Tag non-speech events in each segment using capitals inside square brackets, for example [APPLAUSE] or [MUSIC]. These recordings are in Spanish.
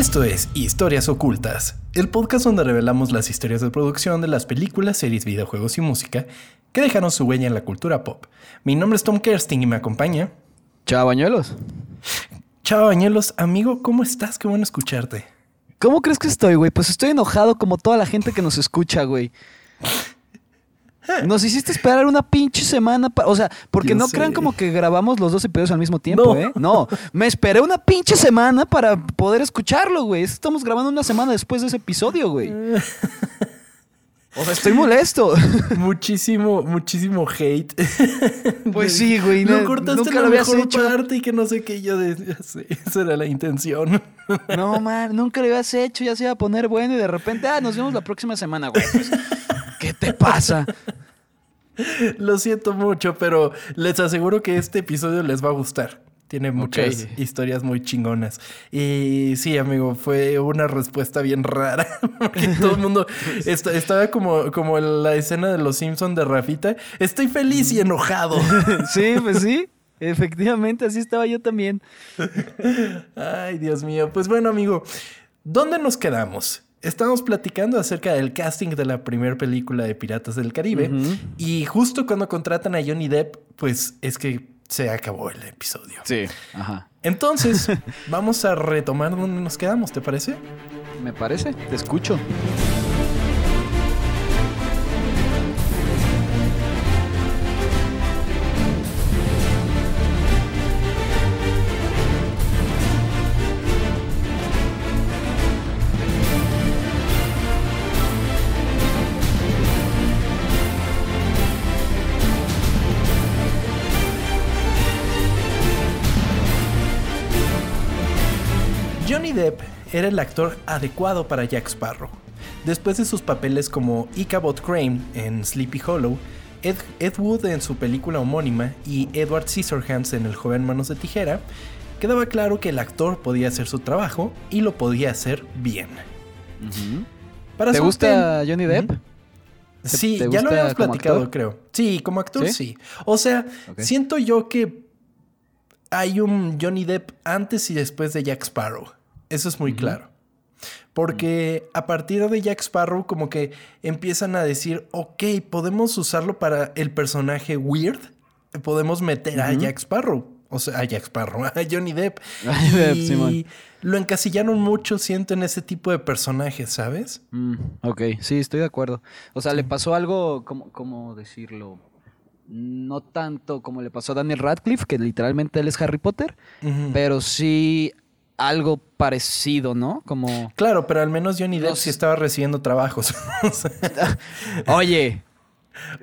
Esto es Historias Ocultas, el podcast donde revelamos las historias de producción de las películas, series, videojuegos y música que dejaron su huella en la cultura pop. Mi nombre es Tom Kersting y me acompaña. Chao, bañuelos. Chao, bañuelos. Amigo, ¿cómo estás? Qué bueno escucharte. ¿Cómo crees que estoy, güey? Pues estoy enojado como toda la gente que nos escucha, güey. Nos hiciste esperar una pinche semana, o sea, porque Yo no sé. crean como que grabamos los dos episodios al mismo tiempo, No. ¿eh? No, me esperé una pinche semana para poder escucharlo, güey. Estamos grabando una semana después de ese episodio, güey. [LAUGHS] O sea, estoy molesto. [LAUGHS] muchísimo, muchísimo hate. Pues sí, güey, no- cortaste nunca la lo habías mejor hecho. parte y que no sé qué. Yo de... ya sé, [LAUGHS] esa era la intención. No, man, nunca lo habías hecho, ya se iba a poner bueno y de repente, ah, nos vemos la próxima semana, güey. Pues, ¿Qué te pasa? [LAUGHS] Lo siento mucho, pero les aseguro que este episodio les va a gustar. Tiene muchas historias muy chingonas. Y sí, amigo, fue una respuesta bien rara. [LAUGHS] Porque todo el mundo [LAUGHS] est- estaba como, como en la escena de los Simpsons de Rafita. Estoy feliz y enojado. Sí, pues sí. Efectivamente, así estaba yo también. Ay, Dios mío. Pues bueno, amigo, ¿dónde nos quedamos? Estábamos platicando acerca del casting de la primera película de Piratas del Caribe. Y justo cuando contratan a Johnny Depp, pues es que se acabó el episodio. Sí. Ajá. Entonces, [LAUGHS] vamos a retomar donde nos quedamos, ¿te parece? Me parece, te escucho. Johnny Depp era el actor adecuado para Jack Sparrow. Después de sus papeles como Ichabod Crane en Sleepy Hollow, Ed, Ed Wood en su película homónima y Edward Scissorhands en El joven manos de tijera, quedaba claro que el actor podía hacer su trabajo y lo podía hacer bien. Para ¿Te gusta Johnny Depp? Sí, te ya lo habíamos platicado, actor? creo. Sí, como actor, sí. ¿Sí? O sea, siento yo que hay un Johnny Depp antes y después de Jack Sparrow. Eso es muy claro. Porque a partir de Jack Sparrow, como que empiezan a decir, ok, podemos usarlo para el personaje weird. Podemos meter a. Jack Sparrow. O sea, a Jack Sparrow, [LAUGHS] a Johnny Depp. [LAUGHS] Johnny Depp, y Simón. lo encasillaron mucho, siento, en ese tipo de personajes, ¿sabes? Mm, ok, sí, estoy de acuerdo. O sea, le pasó algo, ¿cómo, cómo decirlo? No tanto como le pasó a Daniel Radcliffe, que literalmente él es Harry Potter, pero sí algo parecido, ¿no? Como, Claro, pero al menos Johnny Depp Los- sí estaba recibiendo trabajos. [LAUGHS] Oye,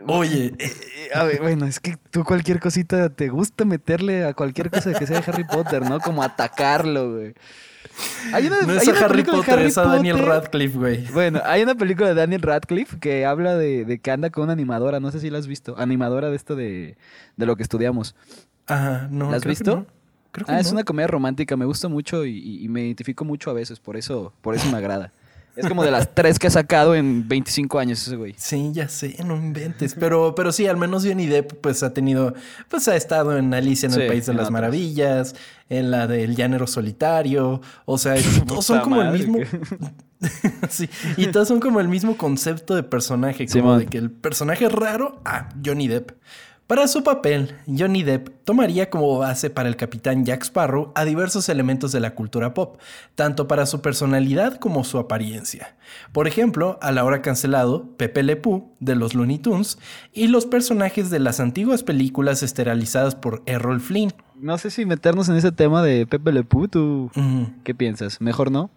Oye, [LAUGHS] eh, a ver, bueno, es que tú cualquier cosita te gusta meterle a cualquier cosa que sea de Harry Potter, ¿no? Como atacarlo, güey. Hay una, no hay es a Harry Potter, Harry es a Daniel Potter. Radcliffe, güey. Bueno, hay una película de Daniel Radcliffe que habla de, de que anda con una animadora, no sé si la has visto, animadora de esto de, de lo que estudiamos. Ajá, no. ¿La has visto? No. Creo que Ah, es una comedia romántica, me gusta mucho y, me identifico mucho a veces, por eso, por eso me agrada. Es como de las [LAUGHS] tres que ha sacado en 25 años ese güey. Sí, ya sé, no inventes. Pero, pero sí, al menos Johnny Depp, pues ha tenido, pues ha estado en Alicia en el País de las otras. Maravillas, en la del Llanero Solitario. O sea, [LAUGHS] todos son como el mismo. [LAUGHS] sí, y todos son como el mismo concepto de personaje, como de que el personaje raro, ah, Johnny Depp. Para su papel, Johnny Depp tomaría como base para el capitán Jack Sparrow a diversos elementos de la cultura pop, tanto para su personalidad como su apariencia. Por ejemplo, al ahora cancelado Pepe Le Pew de los Looney Tunes y los personajes de las antiguas películas esterilizadas por Errol Flynn. No sé si meternos en ese tema de Pepe Le Pew, ¿tú qué piensas? ¿Mejor no?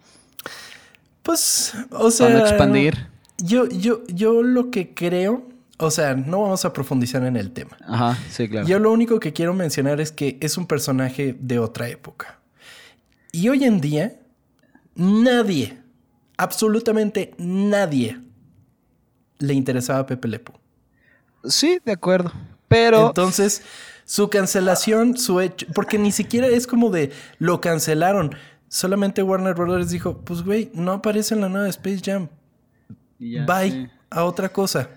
Pues, o sea... Para no expandir. Yo, yo, yo lo que creo, o sea, no vamos a profundizar en el tema. Ajá, sí, claro. Yo lo único que quiero mencionar es que es un personaje de otra época. Y hoy en día, nadie, absolutamente nadie, le interesaba a Pepe Lepo. Sí, de acuerdo. Pero Entonces, su cancelación, su hecho, porque ni siquiera es como de lo cancelaron. Solamente Warner Brothers dijo, pues güey, no aparece en la nueva Space Jam. Ya, Bye sí. a otra cosa.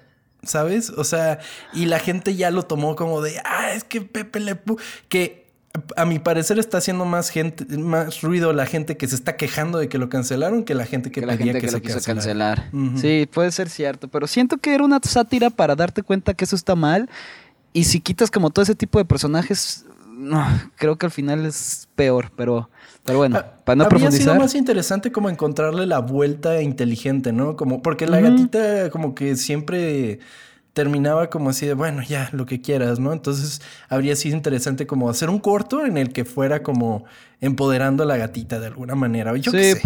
¿Sabes? O sea, y la gente ya lo tomó como de, ah, es que Pepe Le Pew, que a mi parecer está haciendo más gente, más ruido la gente que se está quejando de que lo cancelaron que la gente que, que la pedía gente que, que se lo quiso cancelar. Sí, puede ser cierto, pero siento que era una sátira para darte cuenta que eso está mal. Y si quitas como todo ese tipo de personajes, no, creo que al final es peor, pero, pero bueno, Ah, para no Habría sido profundizar. más interesante como encontrarle la vuelta inteligente, ¿no? Como, porque la gatita como que siempre terminaba como así de, bueno, ya, lo que quieras, ¿no? Entonces habría sido interesante como hacer un corto en el que fuera como empoderando a la gatita de alguna manera. Yo qué sí,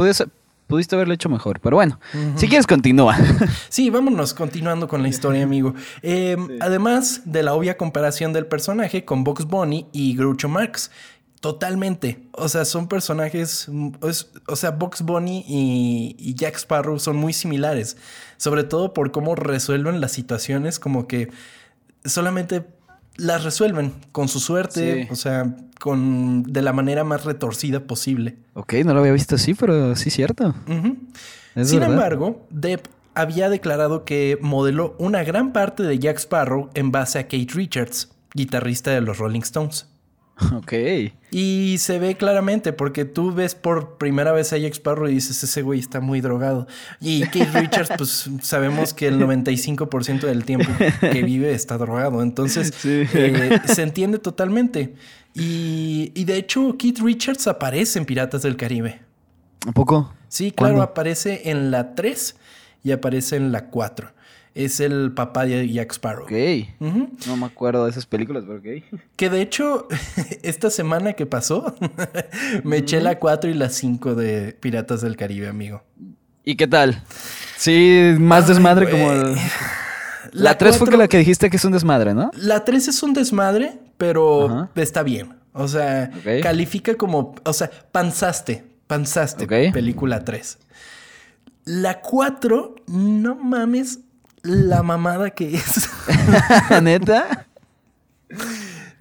pudiste haberlo hecho mejor, pero bueno, si quieres continúa. [LAUGHS] Sí, vámonos continuando con la historia, amigo. Eh, Además de la obvia comparación del personaje con Box Bunny y Groucho Marx. Totalmente. O sea, son personajes. mm, es- o sea, Box Bunny y, y Jack Sparrow son muy similares. Sobre todo por cómo resuelven las situaciones, como que solamente las resuelven con su suerte, Sí. o sea, con de la manera más retorcida posible. ok, no lo había visto así, pero sí cierto. Es Sin verdad. embargo, Depp había declarado que modeló una gran parte de Jack Sparrow en base a Kate Richards, guitarrista de los Rolling Stones. Ok. Y se ve claramente porque tú ves por primera vez a Jack Sparrow y dices, ese güey está muy drogado. Y Kate Richards, pues sabemos que el 95% del tiempo que vive está drogado. Entonces, Sí. eh, se entiende totalmente. Y, y de hecho, Keith Richards aparece en Piratas del Caribe. ¿Un poco? Sí, claro, ¿Cuándo? aparece en la 3 y aparece en la 4. Es el papá de Jack Sparrow. Ok. No me acuerdo de esas películas, pero ok. Que de hecho, [LAUGHS] esta semana que pasó, [LAUGHS] me eché la 4 y la 5 de Piratas del Caribe, amigo. ¿Y qué tal? Sí, más Ay, desmadre como... el- [SIGHS] La 3 fue la que dijiste que es un desmadre, ¿no? La 3 es un desmadre, pero está bien. O sea, califica como, o sea, panzaste, panzaste, Ok. película 3. La 4, no mames la mamada que es. [LAUGHS] ¿Neta?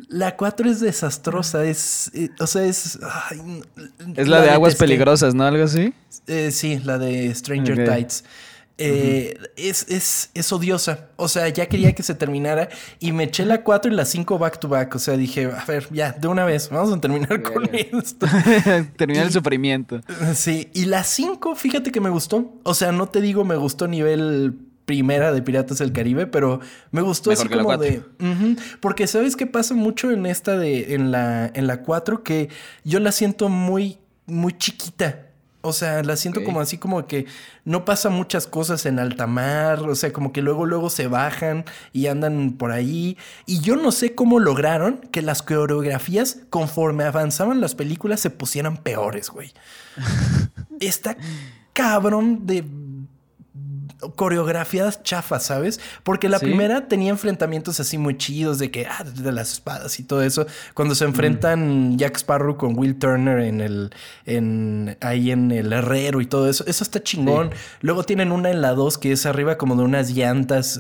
La 4 es desastrosa, es, eh, o sea, es... ay, Es la de aguas detesté. peligrosas, ¿no? Algo así. Eh, sí, la de Stranger. Tides. Eh, es, es, es odiosa. O sea, ya quería que se terminara y me eché la 4 y la 5 back to back. O sea, dije, a ver, ya, de una vez, vamos a terminar con esto. [LAUGHS] Termina el sufrimiento. Sí, y la 5, fíjate que me gustó. O sea, no te digo me gustó nivel primera de Piratas del Caribe, pero me gustó Mejor así como de... Porque sabes que pasa mucho en esta de... En la, en la 4 que yo la siento muy, muy chiquita. O sea, la siento como así como que no pasa muchas cosas en alta mar, o sea, como que luego luego se bajan y andan por ahí. Y yo no sé cómo lograron que las coreografías conforme avanzaban las películas se pusieran peores, güey. [LAUGHS] Está cabrón de coreografiadas chafas, ¿sabes? Porque la Sí. primera tenía enfrentamientos así muy chidos de que, ah, de las espadas y todo eso. Cuando se enfrentan Jack Sparrow con Will Turner en el, en, ahí en el herrero y todo eso, eso está chingón. Luego tienen una en la 2 que es arriba como de unas llantas,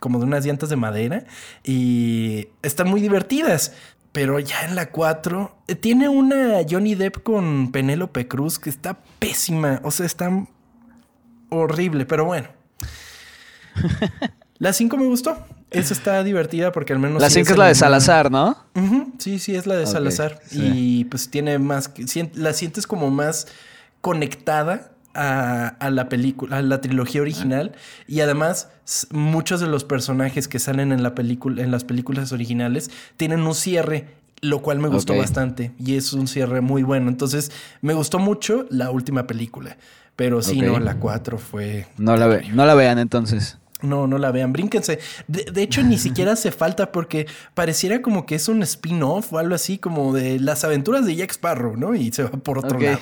como de unas llantas de madera y están muy divertidas. Pero ya en la 4 eh, tiene una Johnny Depp con Penélope Cruz que está pésima. O sea, está horrible, pero bueno. [LAUGHS] La 5 me gustó. Esa está divertida porque al menos. la sigue 5 es la de Salazar, ¿no? Sí, sí, es la de Salazar. sí. Y pues tiene más. La sientes como más conectada a, a la película, a la trilogía original. Y además, muchos de los personajes que salen en la película, en las películas originales, tienen un cierre. Lo cual me gustó bastante. Y es un cierre muy bueno. Entonces, me gustó mucho la última película. Pero sí, no, la 4 fue. No la, ve, no la vean entonces. No, no la vean, brínquense. De, de hecho, ni [LAUGHS] siquiera hace falta porque pareciera como que es un spin-off o algo así, como de las aventuras de Jack Sparrow, ¿no? Y se va por otro lado.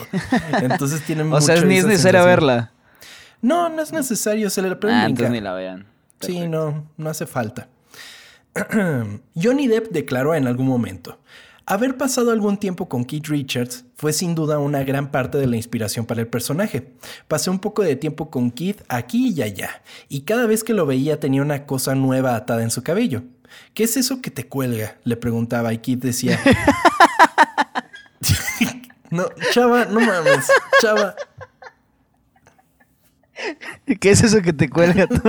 Entonces tienen [LAUGHS] O sea, mucho ni es sensación. verla. No, no es necesario, se le Ah, entonces ni la vean. Sí, no, no hace falta. [CLEARS THROAT] Johnny Depp declaró en algún momento, haber pasado algún tiempo con Keith Richards fue sin duda una gran parte de la inspiración para el personaje. Pasé un poco de tiempo con Keith aquí y allá, y cada vez que lo veía tenía una cosa nueva atada en su cabello. ¿Qué es eso que te cuelga? Le preguntaba y Keith decía... [LAUGHS] no, chava, no mames, chava. ¿Qué es eso que te cuelga tú?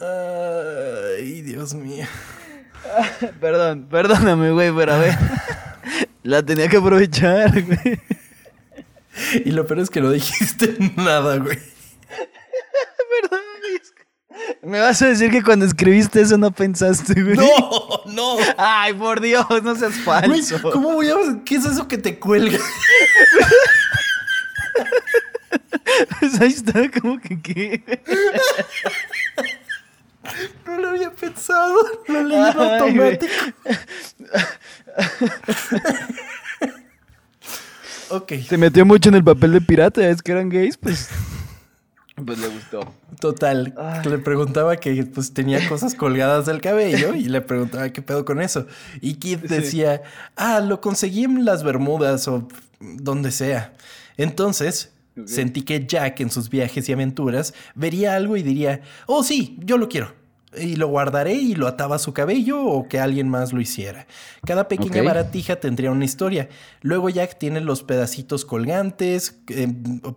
[LAUGHS] Ay, Dios mío. [LAUGHS] Perdón, perdóname, güey, pero a ver. [LAUGHS] La tenía que aprovechar, güey. Y lo peor es que no dijiste [LAUGHS] nada, güey. Perdón, Me vas a decir que cuando escribiste eso no pensaste, güey. No, no. Ay, por Dios, no seas Güey, falso. ¿cómo voy a ¿Qué es eso que te cuelga? Pues ahí está, como que qué. No lo había pensado. Lo [LAUGHS] leí en automático. [LAUGHS] ok. Se metió mucho en el papel de pirata, es que eran gays, pues. Pues le gustó. Total, Ay. le preguntaba que pues tenía cosas colgadas del cabello y le preguntaba qué pedo con eso. Y Kid decía, ah, lo conseguí en las Bermudas o donde sea. Entonces, sentí que Jack en sus viajes y aventuras vería algo y diría, oh sí, yo lo quiero. Y lo guardaré y lo ataba a su cabello o que alguien más lo hiciera. Cada pequeña baratija tendría una historia. Luego Jack tiene los pedacitos colgantes, eh,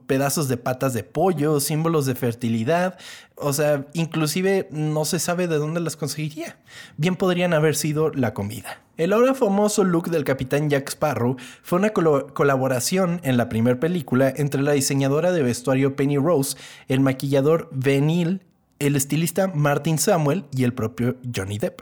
pedazos de patas de pollo, símbolos de fertilidad. O sea, inclusive no se sabe de dónde las conseguiría. Bien podrían haber sido la comida. El ahora famoso look del capitán Jack Sparrow fue una colaboración en la primera película entre la diseñadora de vestuario Penny Rose, el maquillador Ben Hill, el estilista Martin Samuel y el propio Johnny Depp.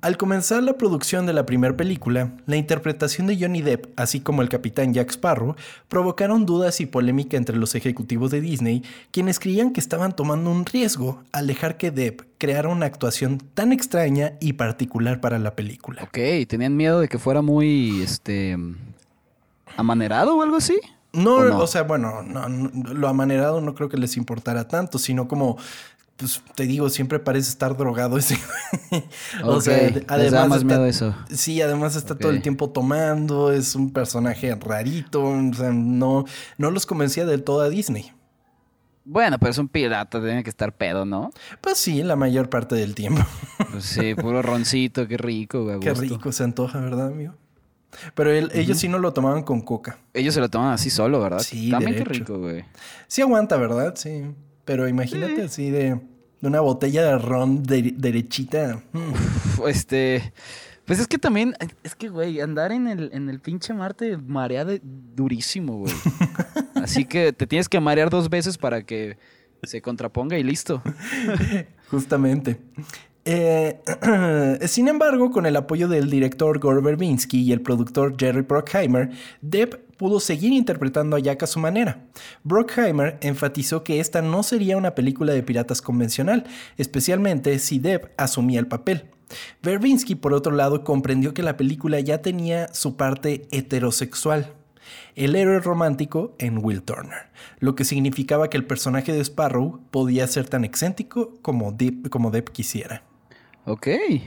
Al comenzar la producción de la primera película, la interpretación de Johnny Depp, así como el capitán Jack Sparrow, provocaron dudas y polémica entre los ejecutivos de Disney, quienes creían que estaban tomando un riesgo al dejar que Depp creara una actuación tan extraña y particular para la película. Ok, tenían miedo de que fuera muy, este, amanerado o algo así. No, ¿O no? o sea, bueno, no, no, lo amanerado no creo que les importara tanto, sino como, pues te digo, siempre parece estar drogado ese. güey. [LAUGHS] Ok, les da más está- miedo eso. Sí, además está todo el tiempo tomando, es un personaje rarito, o sea, no, no los convencía del todo a Disney. Bueno, pero es un pirata, tiene que estar pedo, ¿no? Pues sí, la mayor parte del tiempo. Pues sí, puro roncito, qué rico, güey. Qué rico se antoja, ¿verdad, amigo? Pero él- ellos sí no lo tomaban con coca. Ellos se lo toman así solo, ¿verdad? Sí, También qué rico, güey. Sí aguanta, ¿verdad? Sí. Pero imagínate así de, de una botella de ron de- derechita. Uf, Este. Pues es que también, es que, güey, andar en el, en el pinche mar te marea de durísimo, güey. [LAUGHS] Así que te tienes que marear dos veces para que se contraponga y listo. Justamente. Eh, [CLEARS THROAT] sin embargo, con el apoyo del director Gore Verbinski y el productor Jerry Bruckheimer, Depp pudo seguir interpretando a Jack a su manera. Bruckheimer enfatizó que esta no sería una película de piratas convencional, especialmente si Depp asumía el papel. Verbinski, por otro lado, comprendió que la película ya tenía su parte heterosexual el héroe romántico en Will Turner, lo que significaba que el personaje de Sparrow podía ser tan excéntrico como como Depp quisiera. Ok. Qué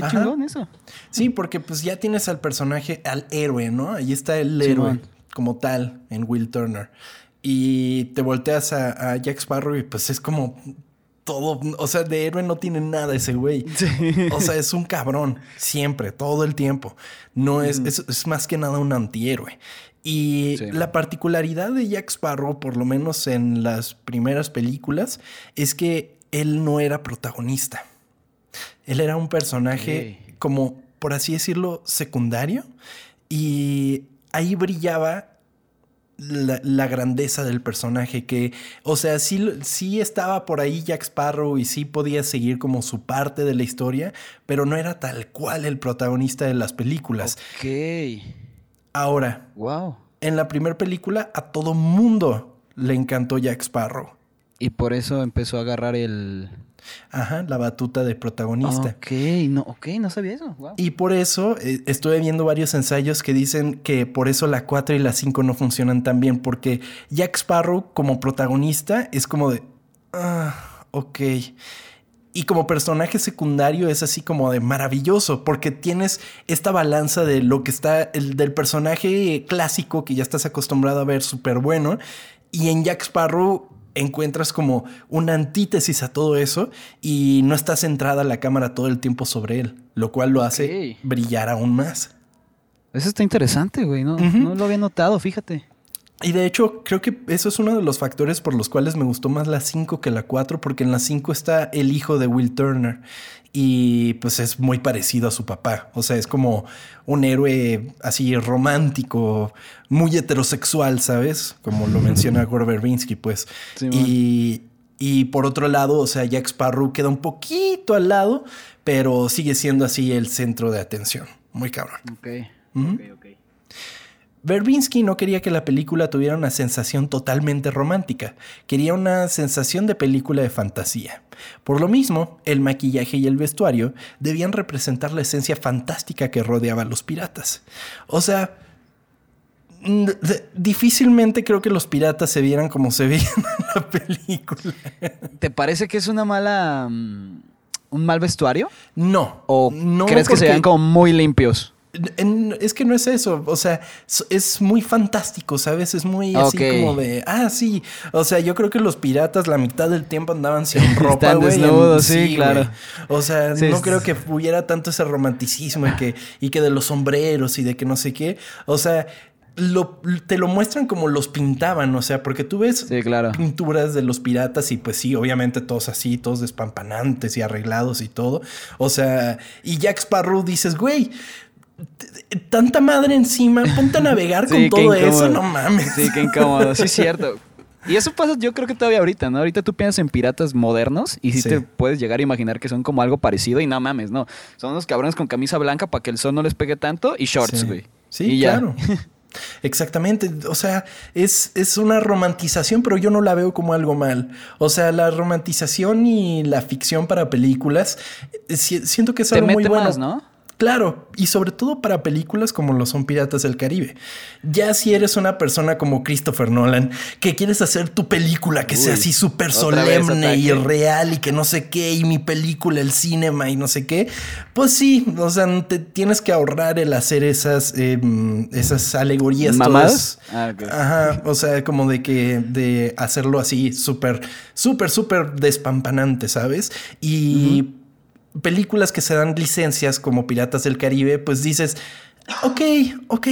Ajá. chingón eso. Sí, porque pues ya tienes al personaje, al héroe, ¿no? Ahí está el héroe como tal en Will Turner. Y te volteas a, a Jack Sparrow y pues es como todo, o sea, de héroe no tiene nada ese güey. [LAUGHS] O sea, es un cabrón, siempre, todo el tiempo. No es, es, es más que nada un antihéroe. Y Sí. la particularidad de Jack Sparrow, por lo menos en las primeras películas, es que él no era protagonista. Él era un personaje como, por así decirlo, secundario. Y ahí brillaba la, la grandeza del personaje que, o sea, sí, sí estaba por ahí Jack Sparrow y sí podía seguir como su parte de la historia, pero no era tal cual el protagonista de las películas. Ok. Ahora, Wow. en la primera película a todo mundo le encantó Jack Sparrow. Y por eso empezó a agarrar el. Ajá, la batuta de protagonista. Ok, no, ok, no sabía eso. Wow. Y por eso eh, estuve viendo varios ensayos que dicen que por eso la 4 y la 5 no funcionan tan bien, porque Jack Sparrow como protagonista es como de, ah, ok. Y como personaje secundario es así como de maravilloso, porque tienes esta balanza de lo que está, el, del personaje clásico que ya estás acostumbrado a ver súper bueno, y en Jack Sparrow encuentras como una antítesis a todo eso y no está centrada la cámara todo el tiempo sobre él, lo cual lo hace brillar aún más. Eso está interesante, güey. No, no lo había notado, fíjate. Y de hecho, creo que eso es uno de los factores por los cuales me gustó más la 5 que la 4, porque en la 5 está el hijo de Will Turner. y pues es muy parecido a su papá. O sea, es como un héroe así romántico, muy heterosexual, ¿sabes? Como lo menciona Gore Verbinski, pues. y, y por otro lado, o sea, Jack Sparrow queda un poquito al lado, pero sigue siendo así el centro de atención. Muy cabrón. Ok. Ok, ok. Verbinski no quería que la película tuviera una sensación totalmente romántica, quería una sensación de película de fantasía. Por lo mismo, el maquillaje y el vestuario debían representar la esencia fantástica que rodeaba a los piratas. O sea, difícilmente creo que los piratas se vieran como se veían [LAUGHS] en la película. ¿Te parece que es una mala... Mm, un mal vestuario? No. ¿O no crees que se vean como muy limpios? Es que no es eso, o sea, es muy fantástico, ¿sabes? Es muy así como de, ah, sí, o sea, yo creo que los piratas la mitad del tiempo andaban sin [LAUGHS] ropa, güey. sí, claro. O sea, no creo que hubiera tanto ese romanticismo y que, y que de los sombreros y de que no sé qué, o sea, lo, te lo muestran como los pintaban, o sea, porque tú ves pinturas de los piratas y pues sí, obviamente todos así, todos despampanantes y arreglados y todo. O sea, y Jack Sparrow dices, güey, tanta madre encima, ponte a navegar [LAUGHS] con todo eso, no mames. Sí, qué incómodo, sí es cierto. Y eso pasa, yo creo que todavía ahorita, ¿no? Ahorita tú piensas en piratas modernos y sí, te puedes llegar a imaginar que son como algo parecido y no mames, no. Son unos cabrones con camisa blanca para que el sol no les pegue tanto y shorts, güey. Sí, claro. [LAUGHS] Exactamente, o sea, es, es, una romantización, pero yo no la veo como algo mal. O sea, la romantización y la ficción para películas, eh, siento que es algo muy bueno. ¿no? Claro, y sobre todo para películas como lo son Piratas del Caribe. Ya si eres una persona como Christopher Nolan, que quieres hacer tu película que sea así súper solemne y real y que no sé qué, y mi película, el cinema y no sé qué, pues sí, o sea, te tienes que ahorrar el hacer esas, em, esas alegorías. ¿Mamadas? Ah, Ajá, o sea, como de que, de hacerlo así súper, súper, súper despampanante, ¿sabes? Y películas que se dan licencias como Piratas del Caribe, pues dices, ok, ok,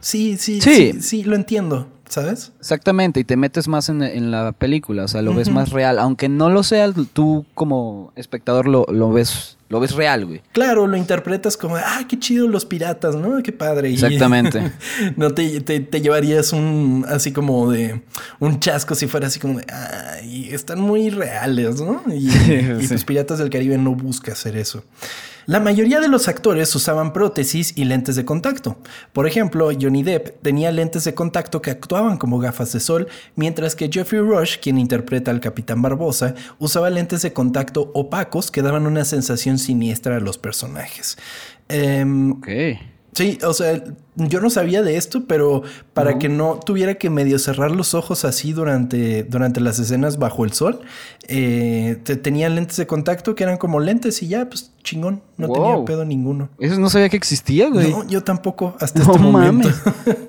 sí, sí, sí, sí, lo entiendo. ¿Sabes? Exactamente, y te metes más en, la película, o sea, lo ves más real. Aunque no lo sea, tú como espectador lo, lo ves lo ves real, güey. Claro, lo interpretas como, ah, qué chido los piratas, ¿no? Qué padre. Exactamente. [LAUGHS] no te, llevarías un, así como de, un chasco si fuera así como de, ay, están muy reales, ¿no? Y, [LAUGHS] y los piratas del Caribe no busca hacer eso. La mayoría de los actores usaban prótesis y lentes de contacto. Por ejemplo, Johnny Depp tenía lentes de contacto que actuaban como gafas de sol, mientras que Jeffrey Rush, quien interpreta al Capitán Barbosa, usaba lentes de contacto opacos que daban una sensación siniestra a los personajes. Eh, Sí, o sea, yo no sabía de esto, pero para que no tuviera que medio cerrar los ojos así durante, durante las escenas bajo el sol, eh, tenían lentes de contacto que eran como lentes y ya, pues chingón, no tenía pedo ninguno. Eso no sabía que existía, güey. No, yo tampoco, hasta este momento.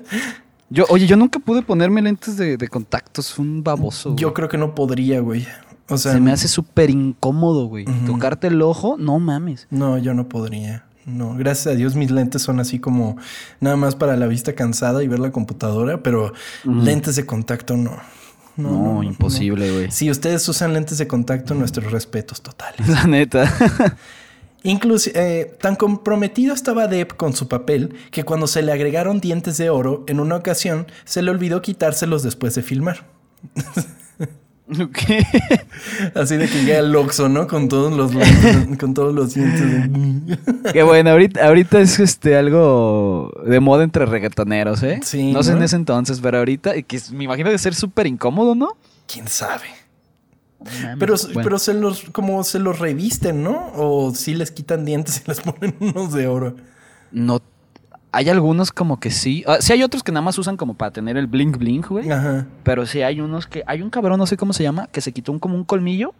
[LAUGHS] yo, oye, yo nunca pude ponerme lentes de, de contacto, es un baboso. Yo creo que no podría, güey. O sea, se me hace súper incómodo, güey. Tocarte el ojo, no mames. No, yo no podría. No, gracias a Dios mis lentes son así como nada más para la vista cansada y ver la computadora, pero lentes de contacto no. No, imposible, güey. Si ustedes usan lentes de contacto, nuestros respetos totales. La neta. [LAUGHS] Incluso eh, tan comprometido estaba Depp con su papel que cuando se le agregaron dientes de oro, en una ocasión se le olvidó quitárselos después de filmar. [LAUGHS] [LAUGHS] Así de que llega el Oxxo, ¿no? Con todos los [LAUGHS] con todos los dientes. [LAUGHS] Qué bueno, ahorita, ahorita es este algo de moda entre reggaetoneros, ¿eh? Sí. No, sé en ese entonces, pero ahorita, que me imagino de ser súper incómodo, ¿no? ¿Quién sabe? pero, pero se los, como se los revisten, ¿no? O si les quitan dientes y les ponen unos de oro. No hay algunos como que sí. Ah, sí hay otros que nada más usan como para tener el blink blink, güey. Ajá. Pero sí hay unos que... Hay un cabrón, no sé cómo se llama, que se quitó un, como un colmillo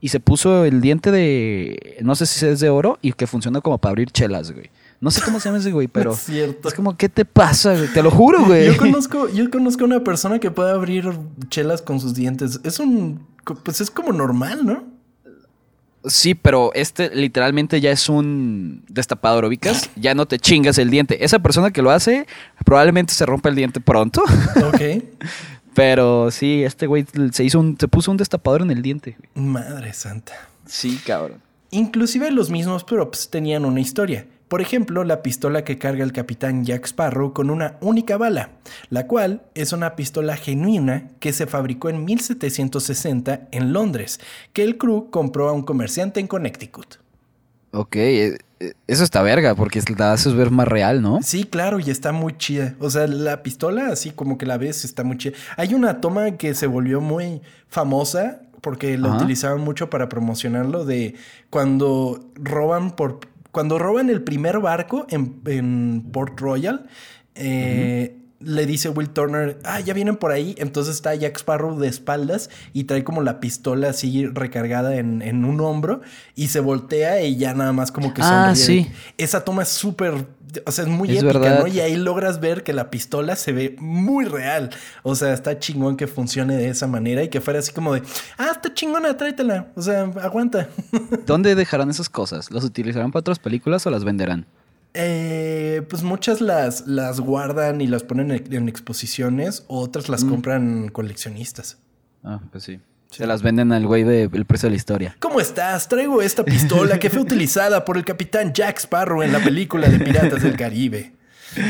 y se puso el diente de... No sé si es de oro y que funciona como para abrir chelas, güey. No sé cómo se llama ese güey, [LAUGHS] pero... Es cierto. Es como, ¿qué te pasa, güey? Te lo juro, güey. Yo conozco, yo conozco una persona que puede abrir chelas con sus dientes. Es un... Pues es como normal, ¿no? Sí, pero este literalmente ya es un destapador, ubicas. Ya no te chingas el diente. Esa persona que lo hace probablemente se rompe el diente pronto. Ok. [LAUGHS] pero sí, este güey se hizo un, se puso un destapador en el diente. Madre santa. Sí, cabrón. Inclusive los mismos props tenían una historia. Por ejemplo, la pistola que carga el capitán Jack Sparrow con una única bala, la cual es una pistola genuina que se fabricó en 1760 en Londres, que el crew compró a un comerciante en Connecticut. Ok, eh, eh, eso está verga, porque la haces ver más real, ¿no? Sí, claro, y está muy chida. O sea, la pistola, así como que la ves, está muy chida. Hay una toma que se volvió muy famosa porque la utilizaban mucho para promocionarlo de cuando roban por cuando roban el primer barco en, Port Royal, eh, le dice Will Turner, ah, ya vienen por ahí. Entonces está Jack Sparrow de espaldas y trae como la pistola así recargada en, un hombro y se voltea y ya nada más como que Ah, sí. Esa toma es súper, o sea, es muy épica, ¿no? Y ahí logras ver que la pistola se ve muy real. O sea, está chingón que funcione de esa manera y que fuera así como de, ah, está chingona, tráetela. O sea, aguanta. [LAUGHS] ¿Dónde dejarán esas cosas? ¿Las utilizarán para otras películas o las venderán? Eh, pues muchas las, las guardan y las ponen en, exposiciones, otras las mm. compran coleccionistas. Ah, pues sí. Se las venden al güey del precio de la historia. ¿Cómo estás? Traigo esta pistola que fue utilizada por el capitán Jack Sparrow en la película de Piratas del Caribe. [LAUGHS]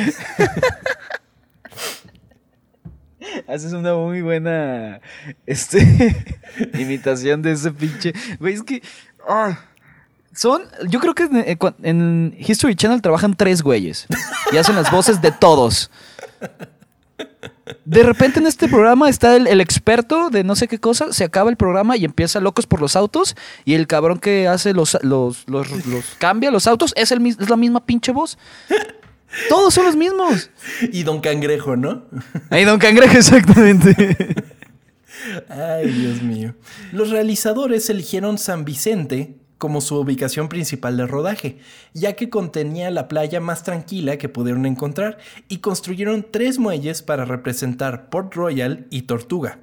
Haces una muy buena este, [LAUGHS] imitación de ese pinche. Güey, es que. Ah, son, yo creo que eh, en, History Channel trabajan tres güeyes y hacen las voces de todos. De repente en este programa está el, experto de no sé qué cosa, se acaba el programa y empieza Locos por los Autos y el cabrón que hace los, los, los, cambia los autos es, el, es la misma pinche voz. Todos son los mismos. Y Don Cangrejo, ¿no? Y Don Cangrejo, exactamente. Ay, Dios mío. Los realizadores eligieron San Vicente como su ubicación principal de rodaje, ya que contenía la playa más tranquila que pudieron encontrar y construyeron tres muelles para representar Port Royal y Tortuga.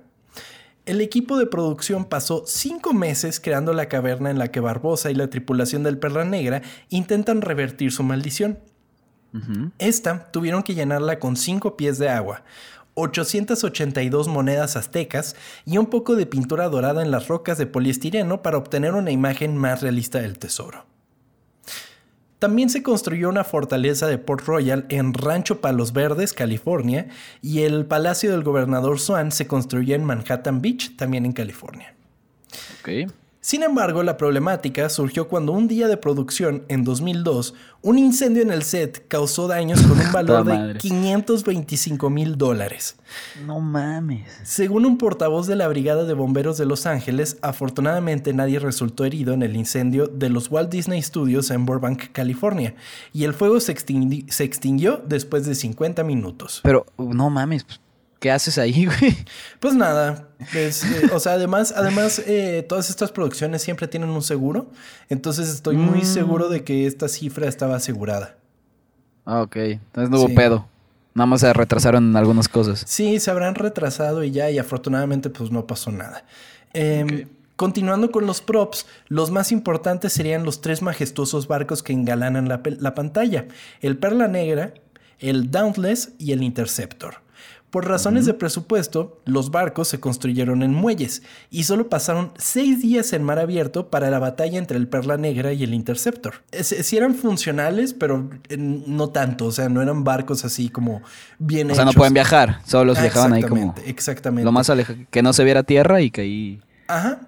El equipo de producción pasó cinco meses creando la caverna en la que Barbosa y la tripulación del Perla Negra intentan revertir su maldición. Esta tuvieron que llenarla con cinco pies de agua, 882 monedas aztecas y un poco de pintura dorada en las rocas de poliestireno para obtener una imagen más realista del tesoro. También se construyó una fortaleza de Port Royal en Rancho Palos Verdes, California, y el Palacio del Gobernador Swan se construyó en Manhattan Beach, también en California. Sin embargo, la problemática surgió cuando un día de producción, en 2002, un incendio en el set causó daños con un [LAUGHS] valor de 525 mil dólares. No mames. Según un portavoz de la Brigada de Bomberos de Los Ángeles, afortunadamente nadie resultó herido en el incendio de los Walt Disney Studios en Burbank, California, y el fuego se, se extinguió después de 50 minutos. Pero, no mames, pues, ¿Qué haces ahí, [LAUGHS] güey? Pues nada, eh, o sea, además, además eh, todas estas producciones siempre tienen un seguro, entonces estoy muy mm. seguro de que esta cifra estaba asegurada. Ah, ok, entonces no hubo pedo. Nada más se retrasaron algunas cosas. Sí, se habrán retrasado y ya, y afortunadamente pues no pasó nada. Em, continuando con los props, los más importantes serían los tres majestuosos barcos que engalanan la, la pantalla, el Perla Negra, el Dauntless y el Interceptor. Por razones de presupuesto, los barcos se construyeron en muelles y solo pasaron seis días en mar abierto para la batalla entre el Perla Negra y el Interceptor. Sí eran funcionales, pero no tanto, o sea, no eran barcos así como bien O sea, no pueden viajar, solo los viajaban ahí como... Exactamente. Lo más alejado, que no se viera tierra y que ahí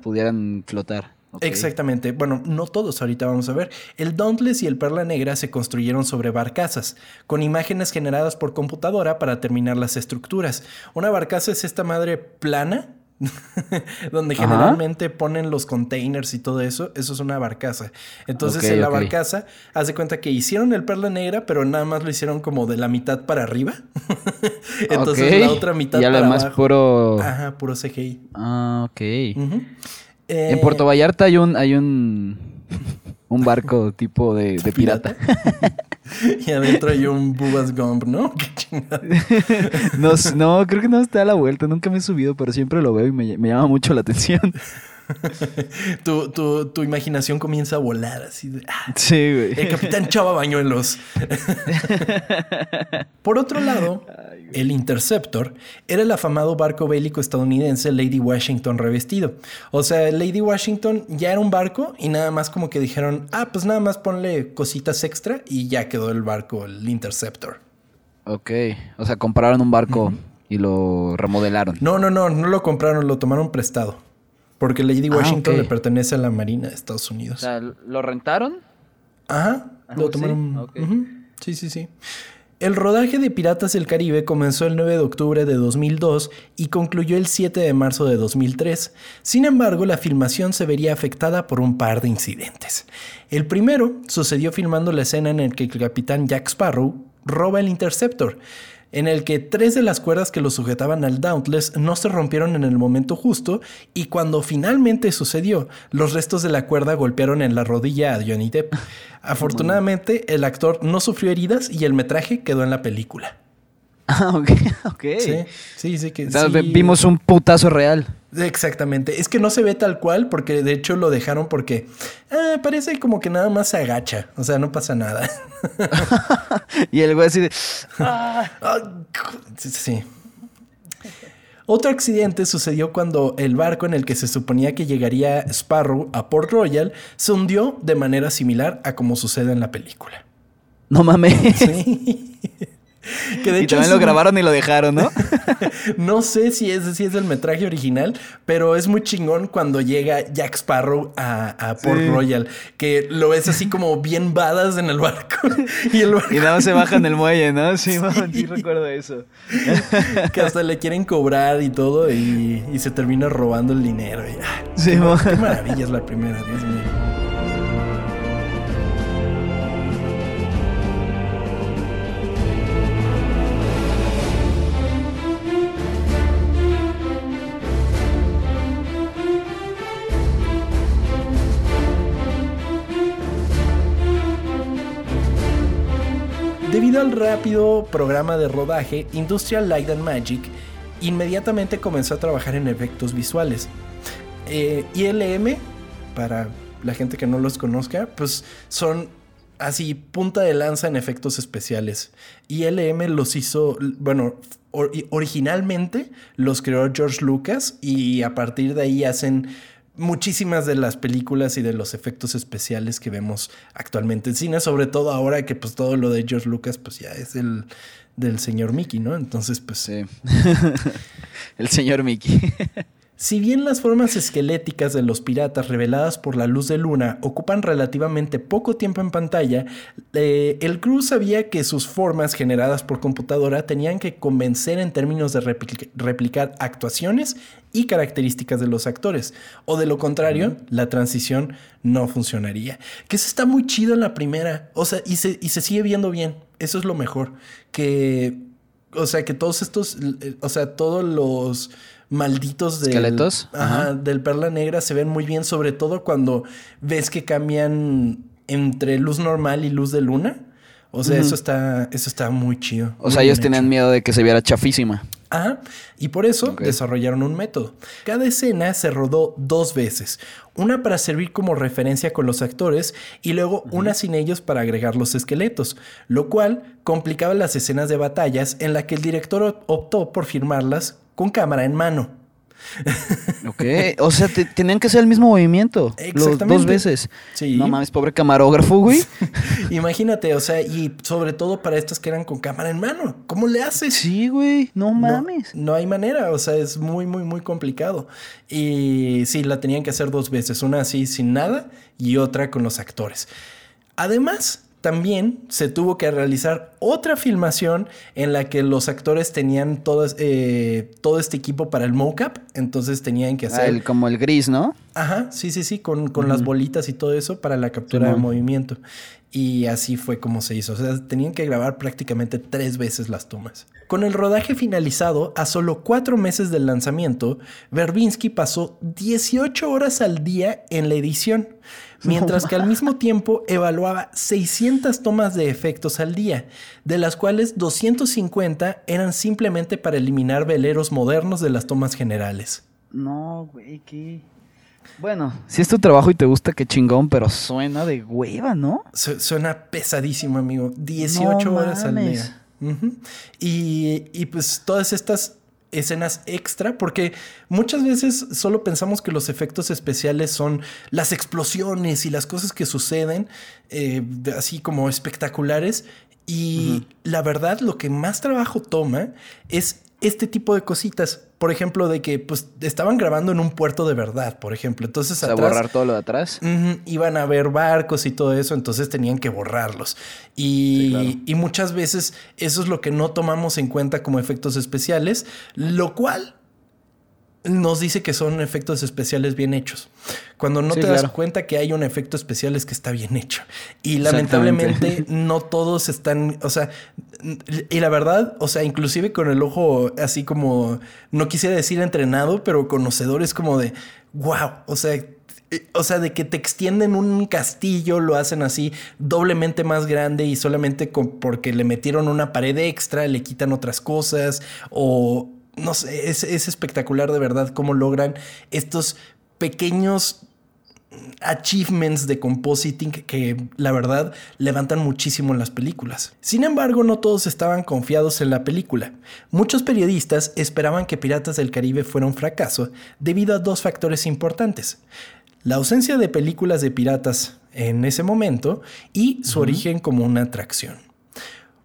pudieran flotar. Exactamente. Bueno, no todos ahorita vamos a ver. El Dauntless y el Perla Negra se construyeron sobre barcazas, con imágenes generadas por computadora para terminar las estructuras. Una barcaza es esta madre plana, [LAUGHS] donde generalmente ponen los containers y todo eso, eso es una barcaza. Entonces en la barcaza, haz de cuenta que hicieron el perla negra, pero nada más lo hicieron como de la mitad para arriba. [LAUGHS] Entonces la otra mitad y para abajo. puro... Ajá, puro CGI. Ah, ok en Puerto Vallarta hay un, hay un, un barco [LAUGHS] tipo de, pirata. [LAUGHS] y adentro hay un Bubas Gump, ¿no? [LAUGHS] no, no, creo que no está a la vuelta. Nunca me he subido, pero siempre lo veo y me, llama mucho la atención. [LAUGHS] tu, tu, imaginación comienza a volar así de, ah, sí, güey. El capitán Chava Bañuelos. [LAUGHS] Por otro lado, el Interceptor, era el afamado barco bélico estadounidense Lady Washington revestido. O sea, Lady Washington ya era un barco y nada más como que dijeron, ah, pues nada más ponle cositas extra y ya quedó el barco, el Interceptor. Ok, o sea, compraron un barco y lo remodelaron. No, no, no, no lo compraron, lo tomaron prestado. Porque Lady Ah, Washington le pertenece a la Marina de Estados O Unidos. sea, ¿lo rentaron? Ajá, Ah, lo ¿sí? tomaron. Ok. Ujú, Sí, sí, sí. El rodaje de Piratas del Caribe comenzó el 9 de octubre de 2002 y concluyó el 7 de marzo de 2003. Sin embargo, la filmación se vería afectada por un par de incidentes. El primero sucedió filmando la escena en el que el capitán Jack Sparrow roba el Interceptor, en el que tres de las cuerdas que lo sujetaban al Dauntless no se rompieron en el momento justo y cuando finalmente sucedió, los restos de la cuerda golpearon en la rodilla a Johnny Depp. [LAUGHS] Afortunadamente, el actor no sufrió heridas y el metraje quedó en la película. Ah, ok, [LAUGHS] ok. Sí, sí, sí que O sea, sí. vimos un putazo real. Exactamente. Es que no se ve tal cual porque de hecho lo dejaron porque ah, parece como que nada más se agacha. O sea, no pasa nada. [LAUGHS] [LAUGHS] Y el güey así de... Ah, sí, sí. Otro accidente sucedió cuando el barco en el que se suponía que llegaría Sparrow a Port Royal se hundió de manera similar a como sucede en la película. No mames. Sí. Que de y hecho también lo un- grabaron y lo dejaron, ¿no? [LAUGHS] no sé si es, si es el metraje original, pero es muy chingón cuando llega Jack Sparrow a, a Port Sí. Royal, que lo ves así como bien badas en el barco. [LAUGHS] y el barco Y nada más se baja en el muelle, ¿no? Sí, mamá, sí recuerdo eso. que hasta le quieren cobrar y todo y, y se termina robando el dinero. Y, ah, Sí, qué, qué maravilla es la primera, Dios mío. Al rápido programa de rodaje, Industrial Light and Magic inmediatamente comenzó a trabajar en efectos visuales. Eh, ILM, para la gente que no los conozca, pues son así punta de lanza en efectos especiales. ILM los hizo, bueno, or- originalmente los creó George Lucas y a partir de ahí hacen muchísimas de las películas y de los efectos especiales que vemos actualmente en cine, sobre todo ahora que pues todo lo de George Lucas pues ya es el del señor Mickey, ¿no? Entonces pues [LAUGHS] el señor Mickey. Si bien las formas esqueléticas de los piratas reveladas por la luz de luna ocupan relativamente poco tiempo en pantalla, eh, el crew sabía que sus formas generadas por computadora tenían que convencer en términos de replica- replicar actuaciones y características de los actores, o de lo contrario, la transición no funcionaría. Que eso está muy chido en la primera, o sea, y se, y se sigue viendo bien, eso es lo mejor, que, o sea, que todos estos, eh, o sea, todos los malditos del, ¿Esqueletos? Ajá, Ajá. del perla negra se ven muy bien, sobre todo cuando ves que cambian entre luz normal y luz de luna. O sea, eso está, eso está muy chido. O muy sea, ellos tenían miedo de que se viera chafísima. Ajá, y por eso desarrollaron un método. Cada escena se rodó dos veces, una para servir como referencia con los actores y luego una sin ellos para agregar los esqueletos, lo cual complicaba las escenas de batallas en la que el director op- optó por filmarlas con cámara en mano. Ok. O sea, te- tenían que hacer el mismo movimiento. Los dos veces. Sí. No mames, pobre camarógrafo, güey. [LAUGHS] Imagínate, o sea, y sobre todo para estas que eran con cámara en mano. ¿Cómo le haces? Sí, güey. No No- mames. No, hay manera, o sea, es muy, muy, muy complicado. Y sí, la tenían que hacer dos veces, una así sin nada y otra con los actores. Además, también se tuvo que realizar otra filmación en la que los actores tenían todo, eh, todo este equipo para el mocap, entonces tenían que Ah, hacer... el- como el gris, ¿no? Ajá, sí, sí, sí, con, con las bolitas y todo eso para la captura de movimiento. Y así fue como se hizo. O sea, tenían que grabar prácticamente tres veces las tomas. Con el rodaje finalizado, a solo cuatro meses del lanzamiento, Verbinski pasó 18 horas al día en la edición, mientras que al mismo tiempo evaluaba 600 tomas de efectos al día, de las cuales 250 eran simplemente para eliminar veleros modernos de las tomas generales. No, güey, qué. Bueno, si es tu trabajo y te gusta, qué chingón, pero suena de hueva, ¿no? Su- Suena pesadísimo, amigo. 18 No horas al día. Y, y pues todas estas escenas extra, porque muchas veces solo pensamos que los efectos especiales son las explosiones y las cosas que suceden, eh, así como espectaculares. Y la verdad, lo que más trabajo toma es este tipo de cositas. Por ejemplo, de que pues estaban grabando en un puerto de verdad, por ejemplo. Entonces, O sea, atrás- borrar todo lo de atrás. Iban a ver barcos y todo eso, entonces tenían que borrarlos. Y, Sí, claro. y muchas veces eso es lo que no tomamos en cuenta como efectos especiales, lo cual nos dice que son efectos especiales bien hechos. Cuando no Sí, te das claro. cuenta que hay un efecto especial es que está bien hecho. Y lamentablemente [LAUGHS] no todos están, o sea, y la verdad, o sea, inclusive con el ojo así como, no quisiera decir entrenado, pero conocedor es como de, wow, o sea, eh, o sea, de que te extienden un castillo, lo hacen así doblemente más grande y solamente con- porque le metieron una pared extra, le quitan otras cosas o no sé, es, es espectacular de verdad cómo logran estos pequeños achievements de compositing que, que, la verdad levantan muchísimo en las películas. Sin embargo, no todos estaban confiados en la película. Muchos periodistas esperaban que Piratas del Caribe fuera un fracaso debido a dos factores importantes. La ausencia de películas de piratas en ese momento y su origen como una atracción.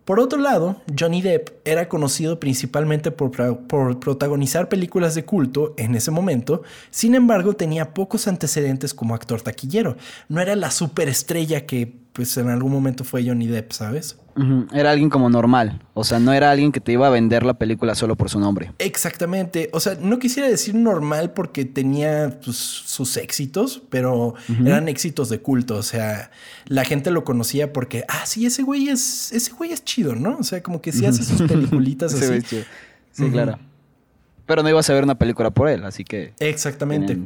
Por otro lado, Johnny Depp era conocido principalmente por, protagonizar películas de culto en ese momento, sin embargo tenía pocos antecedentes como actor taquillero. No era la superestrella que pues en algún momento fue Johnny Depp, ¿sabes? Era alguien como normal. O sea, no era alguien que te iba a vender la película solo por su nombre. Exactamente. O sea, no quisiera decir normal porque tenía pues, sus éxitos, pero eran éxitos de culto. O sea, la gente lo conocía porque, ah, sí, ese güey es, ese güey es chido, ¿no? O sea, como que sí hace sus peliculitas [LAUGHS] así. Sí, Ujú. claro. Pero no ibas a ver una película por él, así que. Exactamente.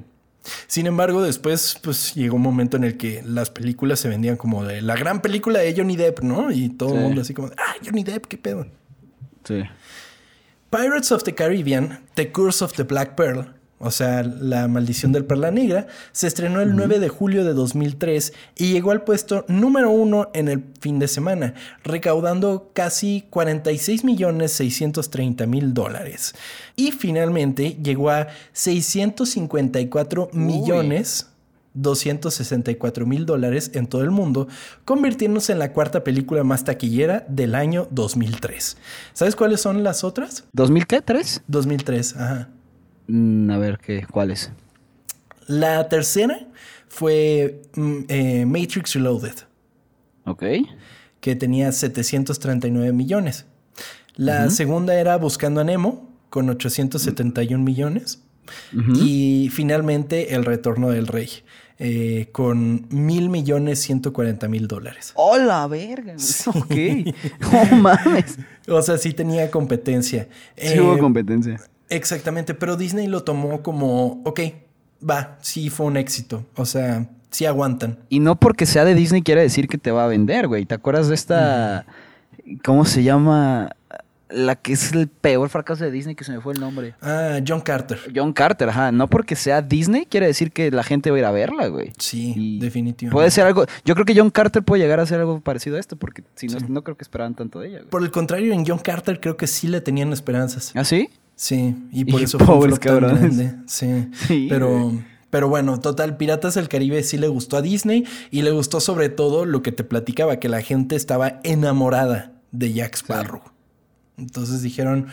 Sin embargo, después, pues llegó un momento en el que las películas se vendían como de la gran película de Johnny Depp, ¿no? Y todo el mundo así como, de, ah, Johnny Depp, qué pedo. Sí. Pirates of the Caribbean, The Curse of the Black Pearl, o sea, La Maldición del Perla Negra, se estrenó el 9 de julio de 2003 y llegó al puesto número uno en el fin de semana, recaudando casi 46 millones 630 mil dólares. Y finalmente llegó a 654 millones 264 mil dólares en todo el mundo, convirtiéndose en la cuarta película más taquillera del año 2003. ¿Sabes cuáles son las otras? ¿2000 qué? ¿Tres? 2003, ajá. Mm, a ver, ¿qué? ¿Cuáles? La tercera fue mm, eh, Matrix Reloaded, Ok. que tenía 739 millones. La segunda era Buscando a Nemo, con 871 millones. Ujú. Y finalmente El Retorno del Rey, eh, con mil millones 140 mil dólares. ¡Hola, verga! [LAUGHS] Ok. ¡Oh, mames! [LAUGHS] O sea, sí tenía competencia. Sí Eh, hubo competencia. Exactamente, pero Disney lo tomó como, ok, va, sí fue un éxito. O sea, sí aguantan. Y no porque sea de Disney quiere decir que te va a vender, güey. ¿Te acuerdas de esta... ¿Cómo se llama? La que es el peor fracaso de Disney que se me fue el nombre. Ah, John Carter. John Carter, ajá. No porque sea Disney quiere decir que la gente va a ir a verla, güey. Sí, Y definitivamente. Puede ser algo... Yo creo que John Carter puede llegar a ser algo parecido a esto porque si no, no creo que esperaban tanto de ella, güey. Por el contrario, en John Carter creo que sí le tenían esperanzas. ¿Ah, sí? Sí, y por Y eso fue un pobres cabrones. grande. Sí, [LAUGHS] Sí, pero, pero bueno, total, Piratas del Caribe sí le gustó a Disney y le gustó sobre todo lo que te platicaba, que la gente estaba enamorada de Jack Sparrow. Entonces dijeron,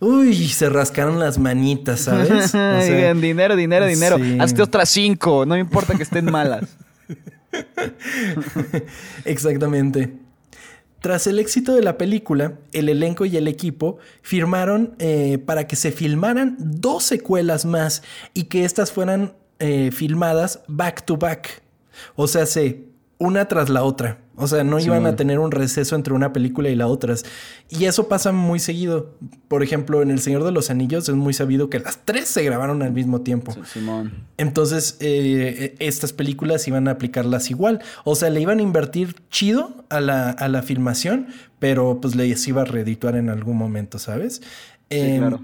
uy, se rascaron las manitas, ¿sabes? [LAUGHS] O sea, dinero, dinero, dinero. sí. Hazte otras cinco. No me importa que estén malas. [LAUGHS] Exactamente. Tras el éxito de la película, el elenco y el equipo firmaron eh, para que se filmaran dos secuelas más y que estas fueran eh, filmadas back to back. O sea, se una tras la otra. O sea, no Sí, iban a tener un receso entre una película y la otra. Y eso pasa muy seguido. Por ejemplo, en El Señor de los Anillos es muy sabido que las tres se grabaron al mismo tiempo. Simón. Entonces, eh, estas películas iban a aplicarlas igual. O sea, le iban a invertir chido a la, a la filmación, pero pues les iba a redituar en algún momento, ¿sabes? Sí, Em, claro.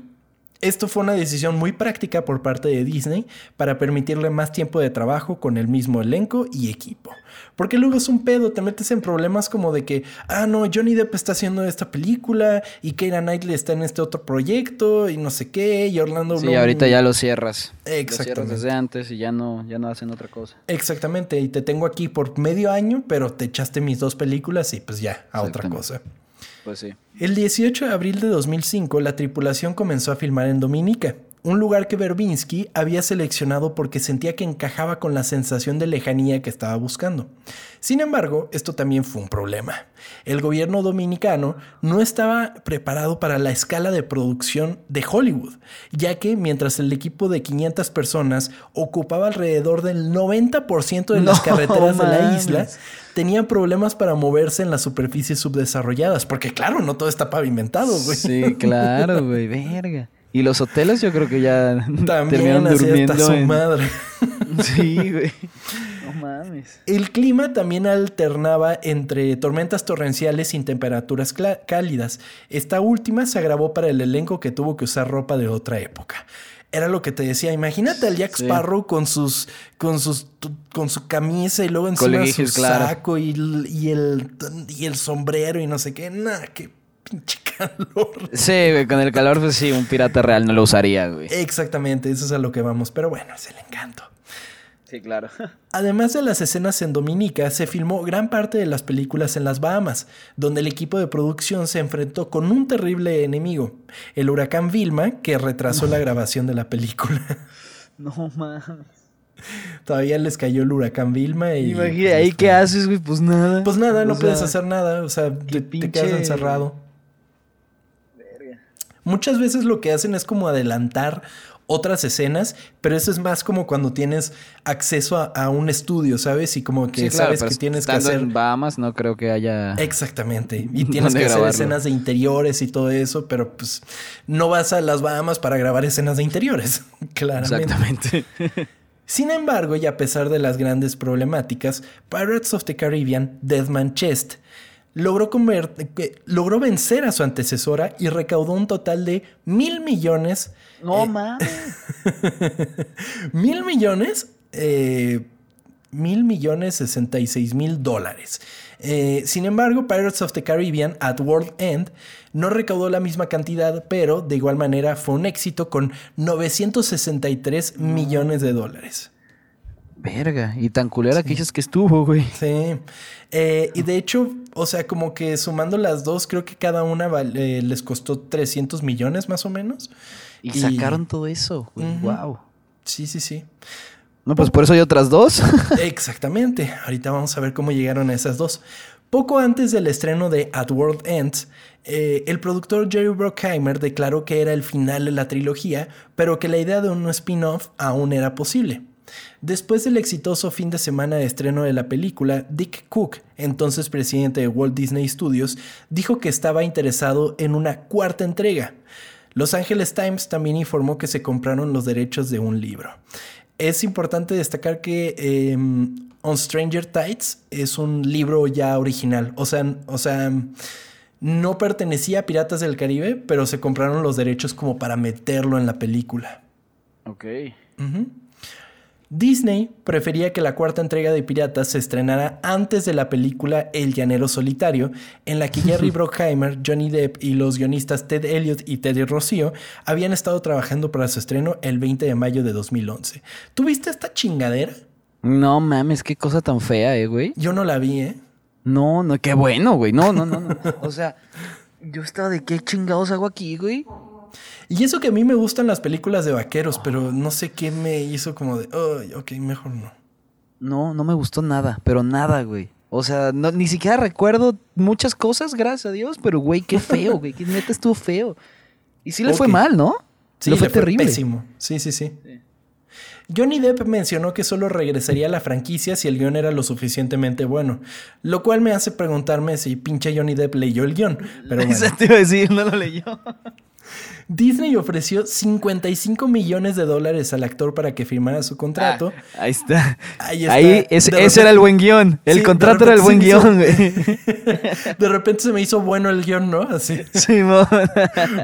Esto fue una decisión muy práctica por parte de Disney para permitirle más tiempo de trabajo con el mismo elenco y equipo. Porque luego es un pedo, te metes en problemas como de que, ah, no, Johnny Depp está haciendo esta película y Keira Knightley está en este otro proyecto y no sé qué, y Orlando Sí, ahorita ya lo cierras. Exactamente. Lo cierras desde antes y ya no, ya no hacen otra cosa. Exactamente, y te tengo aquí por medio año, pero te echaste mis dos películas y pues ya, a otra cosa. Pues. El 18 de abril de 2005, la tripulación comenzó a filmar en Dominica, un lugar que Verbinski había seleccionado porque sentía que encajaba con la sensación de lejanía que estaba buscando. Sin embargo, esto también fue un problema. El gobierno dominicano no estaba preparado para la escala de producción de Hollywood, ya que mientras el equipo de 500 personas ocupaba alrededor del 90% de las [LAUGHS] No carreteras de la isla, tenían problemas para moverse en las superficies subdesarrolladas, porque claro, no todo está pavimentado, güey. Sí, claro, güey, verga. Y los hoteles yo creo que ya [LAUGHS] También terminaron así durmiendo está su en- madre. [LAUGHS] Sí, güey. No mames. El clima también alternaba entre tormentas torrenciales sin temperaturas cálidas. Esta última se agravó para el elenco que tuvo que usar ropa de otra época. Era lo que te decía, imagínate al Jack Sí. Sparrow con sus con sus con su camisa y luego encima su claro. saco y, el- y el y el sombrero y no sé qué. Nah, qué pinche calor. Sí, güey, con el calor, pues sí, un pirata real no lo usaría, güey. Exactamente, eso es a lo que vamos, pero bueno, es el encanto. Sí, claro. [LAUGHS] Además de las escenas en Dominica, se filmó gran parte de las películas en las Bahamas, donde el equipo de producción se enfrentó con un terrible enemigo, el huracán Vilma, que retrasó la grabación de la película. [LAUGHS] No mames. Todavía les cayó el huracán Vilma y... Imagínate, ¿ahí qué haces, güey? Pues nada. Pues nada, no puedes hacer nada, o sea, te, te pinche- quedas encerrado. Muchas veces lo que hacen es como adelantar otras escenas, pero eso es más como cuando tienes acceso a, a un estudio, ¿sabes? Y como que Sí, claro, sabes que tienes que hacer... en Bahamas no creo que haya... Exactamente. Y [LAUGHS] tienes ¿Dónde que hacer escenas de interiores y todo eso, pero pues no vas a las Bahamas para grabar escenas de interiores. [LAUGHS] Claramente. Exactamente. Sin embargo, y a pesar de las grandes problemáticas, Pirates of the Caribbean, Deathman Chest, logró, logró vencer a su antecesora y recaudó un total de mil millones. No eh, mames. [LAUGHS] mil millones. eh, mil millones sesenta y seis mil dólares. Eh, sin embargo, Pirates of the Caribbean at World End no recaudó la misma cantidad, pero de igual manera fue un éxito con 963 millones de dólares. Verga. Y tan culera que dices que estuvo, güey. Sí. Eh, y de hecho, o sea, como que sumando las dos, creo que cada una eh, les costó 300 millones más o menos. Y, Y- sacaron todo eso, güey. Wow. Sí, sí, sí. No, pues por eso hay otras dos. [LAUGHS] Exactamente. Ahorita vamos a ver cómo llegaron a esas dos. Poco antes del estreno de At World Ends, eh, el productor Jerry Bruckheimer declaró que era el final de la trilogía, pero que la idea de un spin-off aún era posible. Después del exitoso fin de semana de estreno de la película, Dick Cook, entonces presidente de Walt Disney Studios, dijo que estaba interesado en una cuarta entrega. Los Angeles Times también informó que se compraron los derechos de un libro. Es importante destacar que eh, On Stranger Tides es un libro ya original. O sea, o sea, no pertenecía a Piratas del Caribe, pero se compraron los derechos como para meterlo en la película. ok. Disney prefería que la cuarta entrega de Piratas se estrenara antes de la película El Llanero Solitario, en la que Jerry [LAUGHS] Bruckheimer, Johnny Depp y los guionistas Ted Elliott y Teddy Rossio habían estado trabajando para su estreno el 20 de mayo de 2011. ¿Tuviste esta chingadera? No mames, qué cosa tan fea, eh, güey. Yo no la vi, ¿eh? No, no, qué bueno, güey. No, no, no, no. O sea, yo estaba de qué chingados hago aquí, güey. Y eso que a mí me gustan las películas de vaqueros, pero no sé qué me hizo como de, "Ay, ok, mejor no. No, no me gustó nada, pero nada, güey. O sea, no, ni siquiera recuerdo muchas cosas, gracias a Dios, pero güey, qué feo, güey. Que neta estuvo feo. Y sí le fue mal, ¿no? Sí, le fue le fue terrible. pésimo. Sí, sí, sí. Johnny Depp mencionó que solo regresaría a la franquicia si el guion era lo suficientemente bueno, lo cual me hace preguntarme si pinche Johnny Depp leyó el guion. Pero [LAUGHS] bueno. Te iba a decir, no lo leyó. Disney ofreció 55 millones de dólares al actor para que firmara su contrato. Ah, ahí está. Ahí Ahí, está. ese, De ese era el buen guion. El Sí, contrato era el buen guion, güey. [LAUGHS] De repente se me hizo bueno el guion, ¿no? Así. Simón.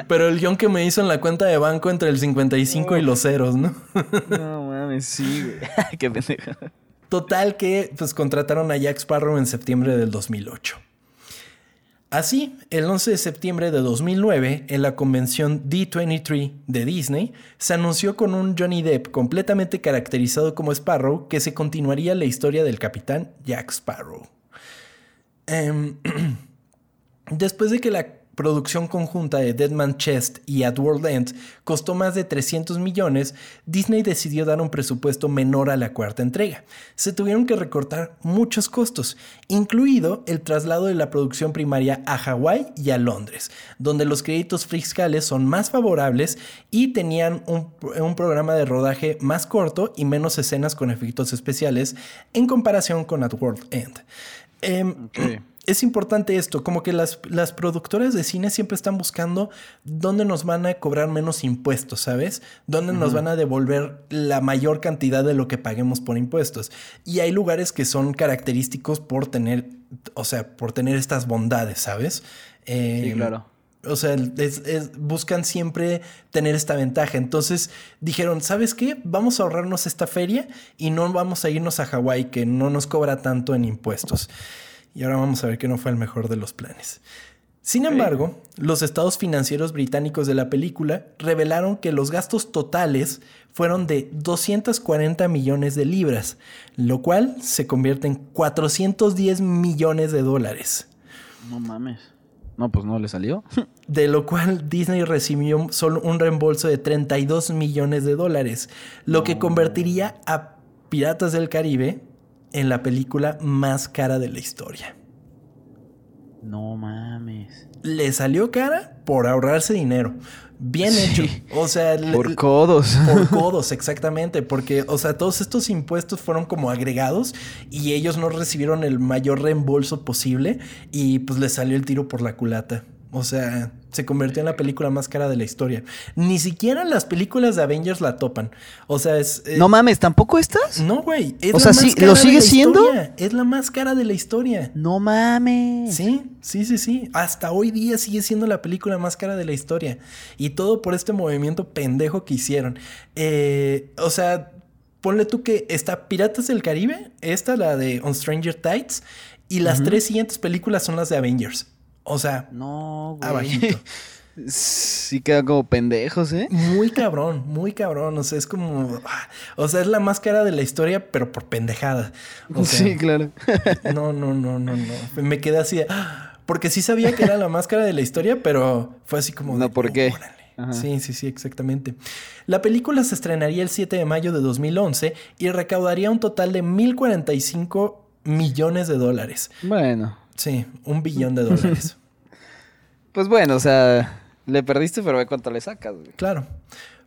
Pero el guion que me hizo en la cuenta de banco entre el 55 y los ceros, ¿no? No mames, sí, güey. [LAUGHS] Qué pendejo. Total que pues contrataron a Jack Sparrow en septiembre del 2008. Así, el 11 de septiembre de 2009, en la convención D23 de Disney, se anunció con un Johnny Depp completamente caracterizado como Sparrow que se continuaría la historia del capitán Jack Sparrow. Em, [CLEARS THROAT] Después de que la producción conjunta de Dead Man Chest y At World End costó más de 300 millones, Disney decidió dar un presupuesto menor a la cuarta entrega. Se tuvieron que recortar muchos costos, incluido el traslado de la producción primaria a Hawái y a Londres, donde los créditos fiscales son más favorables y tenían un, un programa de rodaje más corto y menos escenas con efectos especiales en comparación con At World End. Em, es importante esto, como que las, las productoras de cine siempre están buscando dónde nos van a cobrar menos impuestos, ¿sabes? Dónde nos van a devolver la mayor cantidad de lo que paguemos por impuestos. Y hay lugares que son característicos por tener, o sea, por tener estas bondades, ¿sabes? Sí, Eh, claro. o sea, es- es- buscan siempre tener esta ventaja. Entonces dijeron, ¿sabes qué? Vamos a ahorrarnos esta feria y no vamos a irnos a Hawái, que no nos cobra tanto en impuestos. Y ahora vamos a ver que no fue el mejor de los planes. Sin embargo, los estados financieros británicos de la película revelaron que los gastos totales fueron de 240 millones de libras, lo cual se convierte en 410 millones de dólares. No mames. No, pues no le salió. [LAUGHS] de lo cual Disney recibió solo un reembolso de 32 millones de dólares, lo que convertiría a Piratas del Caribe en la película más cara de la historia. No mames. Le salió cara por ahorrarse dinero. Bien Sí. hecho. O sea, [LAUGHS] le- Por codos. por [LAUGHS] codos, exactamente, porque, o sea, todos estos impuestos fueron como agregados y ellos no recibieron el mayor reembolso posible y pues les salió el tiro por la culata. O sea, se convirtió en la película más cara de la historia. Ni siquiera las películas de Avengers la topan. O sea, es... eh, No mames, ¿tampoco estas? no, güey. es O la sea, más sí, cara ¿lo sigue siendo? historia, Es la más cara de la historia. No mames. Sí, sí, sí, sí. Hasta hoy día sigue siendo la película más cara de la historia. Y todo por este movimiento pendejo que hicieron. Eh, o sea, ponle tú que está Piratas del Caribe, esta, la de On Stranger Tides, y las tres siguientes películas son las de Avengers. O sea, No, güey. abajito. Sí quedan como pendejos, ¿eh? Muy cabrón, muy cabrón. O sea, es como. ah, O sea, es la más cara de la historia, pero por pendejada. O sea, sí, claro. [LAUGHS] No, no, no, no, no. Me quedé así de. "Ah", Porque sí sabía que era la máscara de la historia, pero fue así como. No, de, ¿por qué? "Órale". Ajá. Sí, sí, sí, exactamente. La película se estrenaría el 7 de mayo de 2011 y recaudaría un total de 1.045 millones de dólares. Bueno. Sí, un billón de dólares. Pues bueno, o sea, le perdiste, pero ve cuánto le sacas, güey. Claro.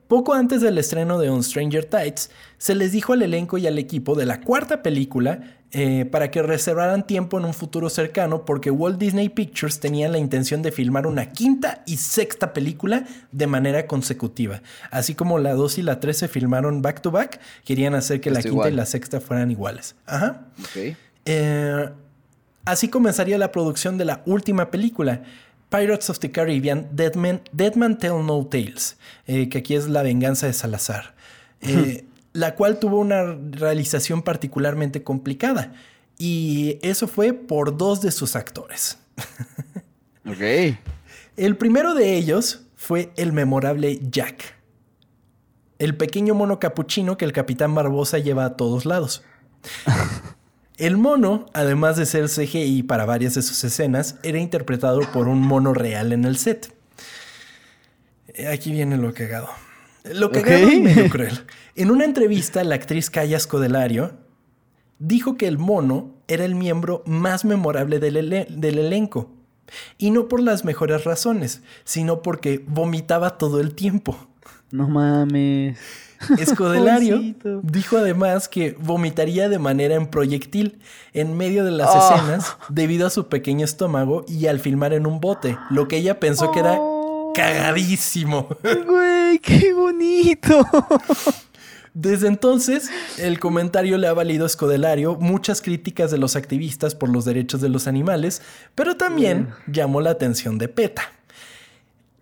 Poco antes del estreno de On Stranger Tides, se les dijo al elenco y al equipo de la cuarta película eh, para que reservaran tiempo en un futuro cercano porque Walt Disney Pictures tenía la intención de filmar una quinta y sexta película de manera consecutiva. Así como la 2 y la 3 se filmaron back to back, querían hacer que la quinta y la sexta fueran iguales. Ajá. Ok. Eh, así comenzaría la producción de la última película, Pirates of the Caribbean, Dead Man, Dead Man Tell No Tales, eh, que aquí es La venganza de Salazar, eh, [LAUGHS] la cual tuvo una realización particularmente complicada. Y eso fue por dos de sus actores. [LAUGHS] Ok. El primero de ellos fue el memorable Jack, el pequeño mono capuchino que el capitán Barbosa lleva a todos lados. [LAUGHS] El mono, además de ser CGI para varias de sus escenas, era interpretado por un mono real en el set. Eh, Aquí viene lo cagado. Lo cagado y Ok. medio cruel. En una entrevista, la actriz Calla Scodelario dijo que el mono era el miembro más memorable del, ele- del elenco. Y no por las mejores razones, sino porque vomitaba todo el tiempo. No mames. Escodelario dijo además que vomitaría de manera en proyectil en medio de las Oh. escenas debido a su pequeño estómago y al filmar en un bote, lo que ella pensó que era cagadísimo. [LAUGHS] Güey, qué bonito. Desde entonces, el comentario le ha valido a Scodelario muchas críticas de los activistas por los derechos de los animales, pero también llamó la atención de PETA.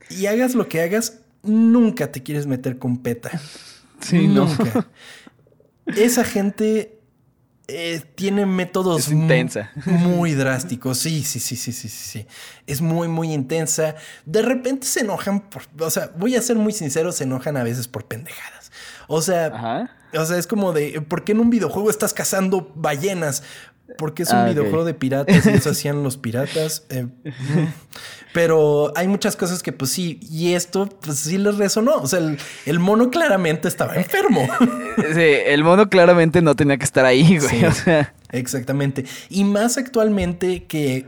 Y hagas lo que hagas, nunca te quieres meter con PETA. Sí, no. nunca. [LAUGHS] Esa gente eh, tiene métodos Es intensa. mu- muy drásticos. Sí, sí, sí, sí, sí, sí, sí. Es muy, muy intensa. De repente se enojan por. O sea, voy a ser muy sincero, se enojan a veces por pendejadas. O sea, Ajá. o sea, es como de, ¿por qué en un videojuego estás cazando ballenas? Porque es un Ah, videojuego de piratas y eso hacían los piratas. [LAUGHS] Eh, pero hay muchas cosas que pues sí, y esto pues sí les resonó. O sea, el, el mono claramente estaba enfermo. [LAUGHS] Sí, el mono claramente no tenía que estar ahí, güey. Sí. O sea, Exactamente. Y más actualmente que,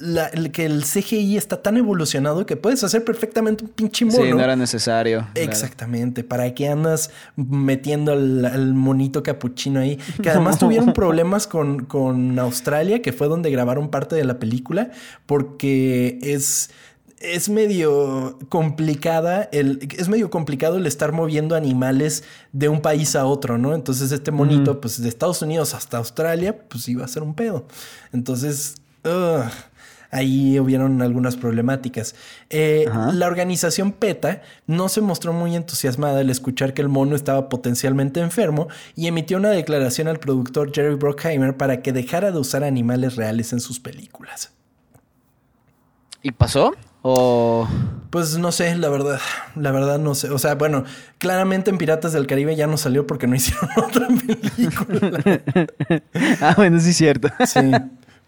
la- el, que el CGI está tan evolucionado que puedes hacer perfectamente un pinche mono. sí, no era necesario. claro. Exactamente. ¿Para qué andas metiendo al, al monito capuchino ahí? Que además tuvieron [LAUGHS] problemas con, con Australia, que fue donde grabaron parte de la película, porque es. Es medio complicada el, es medio complicado el estar moviendo animales de un país a otro, ¿no? Entonces este monito, pues de Estados Unidos hasta Australia, pues iba a ser un pedo. Entonces, ahí hubieron algunas problemáticas. Eh, la organización PETA no se mostró muy entusiasmada al escuchar que el mono estaba potencialmente enfermo y emitió una declaración al productor Jerry Bruckheimer para que dejara de usar animales reales en sus películas. ¿Y pasó? O. Pues no sé, la verdad, la verdad no sé. O sea, bueno, claramente en Piratas del Caribe ya no salió porque no [LAUGHS] hicieron otra película. [LAUGHS] Ah, bueno, sí es cierto. Sí.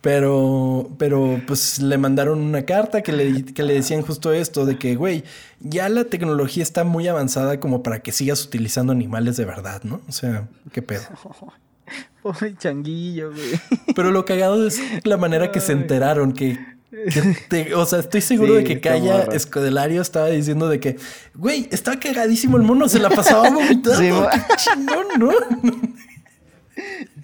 Pero, pero pues le mandaron una carta que le, que le decían justo esto, de que, güey, ya la tecnología está muy avanzada como para que sigas utilizando animales de verdad, ¿no? O sea, qué pedo. [LAUGHS] Pobre changuillo, güey. Pero lo cagado es la manera que se enteraron, que, que te- o sea, estoy seguro Sí, de que Calla. Escodelario estaba diciendo de que, güey, estaba cagadísimo el mono, se la pasaba [LAUGHS] vomitando. Sí, qué chingón, ¿no? [LAUGHS]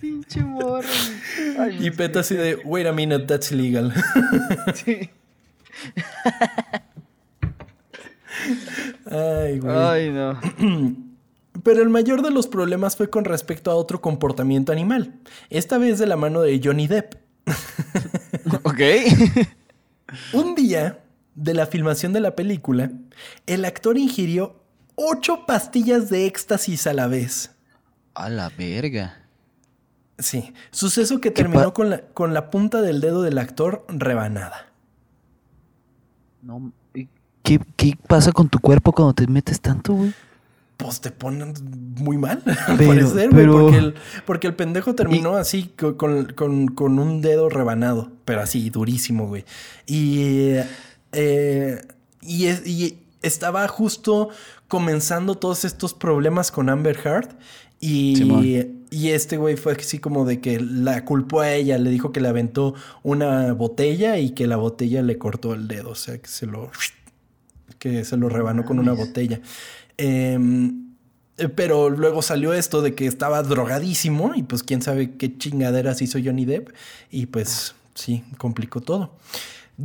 Pinche morro. [LAUGHS] Ay, Y Peta así de, wait a minute, that's illegal. [LAUGHS] sí. [LAUGHS] Ay, güey. Ay, no. [CLEARS THROAT] Pero el mayor de los problemas fue con respecto a otro comportamiento animal, esta vez de la mano de Johnny Depp. Ok. Un día de la filmación de la película, el actor ingirió ocho pastillas de éxtasis a la vez. A la verga. Sí, suceso que ¿Qué terminó con la, con la punta del dedo del actor rebanada. No. ¿y ¿Qué, ¿Qué pasa con tu cuerpo cuando te metes tanto, güey? Pues te ponen muy mal, [LAUGHS] al parecer, güey, pero- porque, el, porque el pendejo terminó así, co- con, con- con un dedo rebanado, pero así, durísimo, güey. Y, eh, y, es- y estaba justo comenzando todos estos problemas con Amber Heard. Y, Simón. Y este güey fue así como de que la culpó a ella, le dijo que le aventó una botella y que la botella le cortó el dedo, o sea, que se lo, que se lo rebanó con una botella. Em, eh, pero luego salió esto de que estaba drogadísimo y pues quién sabe qué chingaderas hizo Johnny Depp y pues sí, complicó todo.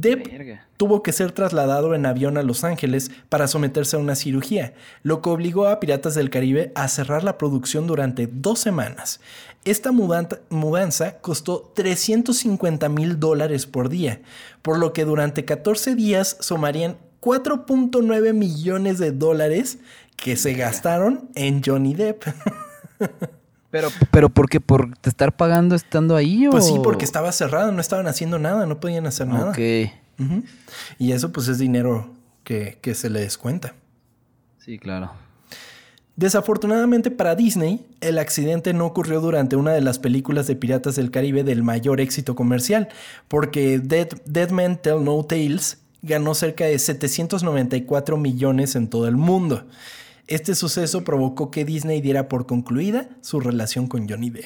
Depp Verga. tuvo que ser trasladado en avión a Los Ángeles para someterse a una cirugía, lo que obligó a Piratas del Caribe a cerrar la producción durante dos semanas. Esta mudanza costó 350 mil dólares por día, por lo que durante 14 días sumarían 4.9 millones de dólares que se gastaron en Johnny Depp. [LAUGHS] Pero, pero ¿por qué? ¿Por te estar pagando estando ahí o...? Pues sí, porque estaba cerrado, no estaban haciendo nada, no podían hacer nada. Ok. Y eso pues es dinero que, que se le descuenta. Sí, claro. Desafortunadamente para Disney, el accidente no ocurrió durante una de las películas de Piratas del Caribe del mayor éxito comercial, porque Dead, Dead Men Tell No Tales ganó cerca de 794 millones en todo el mundo. Este suceso provocó que Disney diera por concluida su relación con Johnny Depp.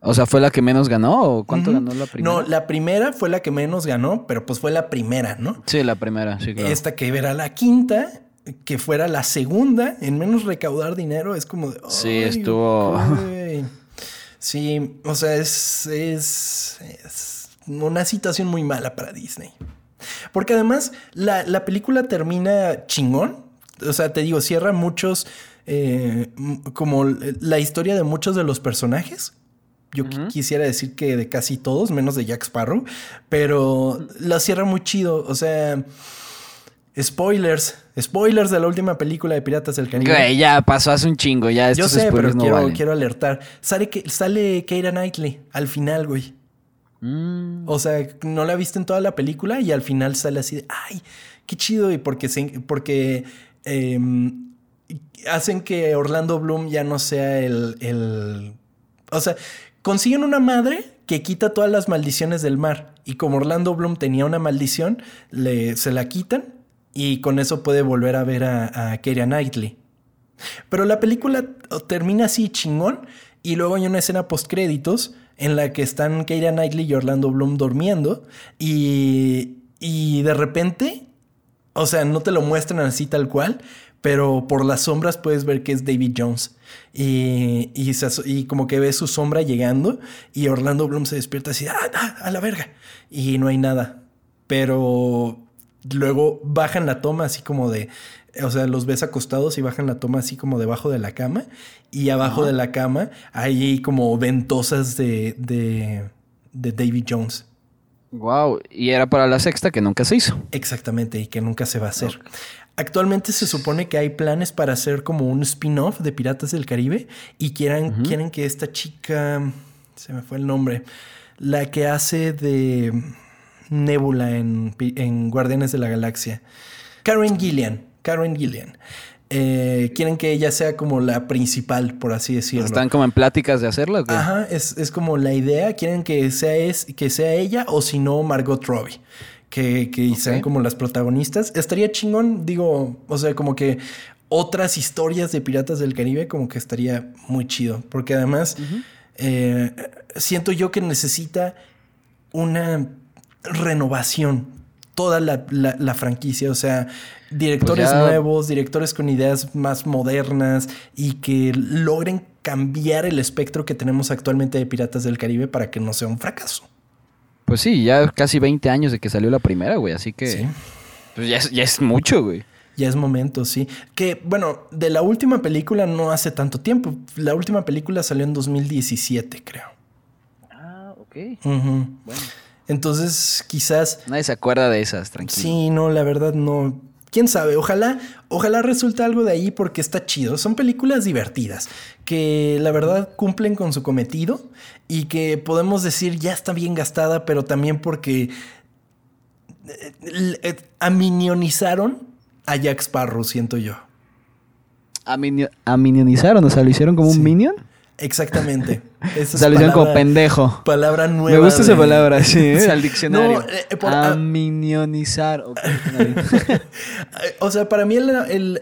O sea, ¿fue la que menos ganó o cuánto ganó la primera? No, la primera fue la que menos ganó, pero pues fue la primera, ¿no? Sí, la primera, sí, claro. Esta que era la quinta, que fuera la segunda, en menos recaudar dinero, es como de. Sí, "Ay, estuvo- güey". Sí, o sea, es, es, es una situación muy mala para Disney. Porque además la, la película termina chingón. O sea, te digo, cierra muchos, eh, como la historia de muchos de los personajes. Yo qui- quisiera decir que de casi todos, menos de Jack Sparrow, pero la cierra muy chido. O sea, spoilers, spoilers de la última película de Piratas del Caribe. Güey, ya pasó hace un chingo, ya Yo estos sé, pero no quiero, quiero alertar. Sale, que, sale Keira Knightley al final, güey. Mm, O sea, no la viste en toda la película y al final sale así de, ay, qué chido. Y porque, se- porque em, hacen que Orlando Bloom ya no sea el, el... O sea, consiguen una madre que quita todas las maldiciones del mar. Y como Orlando Bloom tenía una maldición, le, se la quitan y con eso puede volver a ver a, a Keira Knightley. Pero la película termina así chingón y luego hay una escena post créditos en la que están Keira Knightley y Orlando Bloom durmiendo y, y de repente, o sea, no te lo muestran así tal cual, pero por las sombras puedes ver que es David Jones y, y, se aso- y como que ves su sombra llegando y Orlando Bloom se despierta así, ah, ah, a la verga, y no hay nada, pero luego bajan la toma así como de, o sea, los ves acostados y bajan la toma así como debajo de la cama. Y abajo de la cama hay como ventosas de, de, de David Jones. Wow, y era para la sexta que nunca se hizo. Exactamente, y que nunca se va a hacer. Actualmente se supone que hay planes para hacer como un spin-off de Piratas del Caribe y quieran, quieren que esta chica, se me fue el nombre, la que hace de Nebula en, en Guardianes de la Galaxia, Karen Gillian, Karen Gillian. Eh, quieren que ella sea como la principal, por así decirlo. ¿Están como en pláticas de hacerlo? o qué? Ajá, es, es como la idea. Quieren que sea, es, que sea ella o si no, Margot Robbie. Que, que sean como las protagonistas. Estaría chingón, digo, o sea, como que otras historias de Piratas del Caribe, como que estaría muy chido. Porque además, eh, siento yo que necesita una renovación. Toda la, la- la franquicia, o sea, directores Pues ya- nuevos, directores con ideas más modernas y que logren cambiar el espectro que tenemos actualmente de Piratas del Caribe para que no sea un fracaso. Pues sí, ya casi 20 años de que salió la primera, güey, así que... Sí. Pues ya es, ya es mucho, güey. Ya es momento, sí. Que, bueno, de la última película no hace tanto tiempo. La última película salió en 2017, creo. Ah, ok. Ujú. Bueno. Entonces, quizás Nadie se acuerda de esas, tranquilo. Sí, no, la verdad no. Quién sabe, ojalá, ojalá resulte algo de ahí porque está chido. Son películas divertidas que la verdad cumplen con su cometido y que podemos decir ya está bien gastada, pero también porque eh, eh, aminionizaron a Jack Sparrow, siento yo. Aminio- Aminionizaron, o sea, lo hicieron como Sí. un minion. Exactamente. [LAUGHS] Esa O sea, como pendejo. Palabra nueva. Me gusta esa palabra, sí, [LAUGHS] ¿eh? al diccionario. No, eh, por- ah, Aminionizar. [LAUGHS] O sea, para mí el-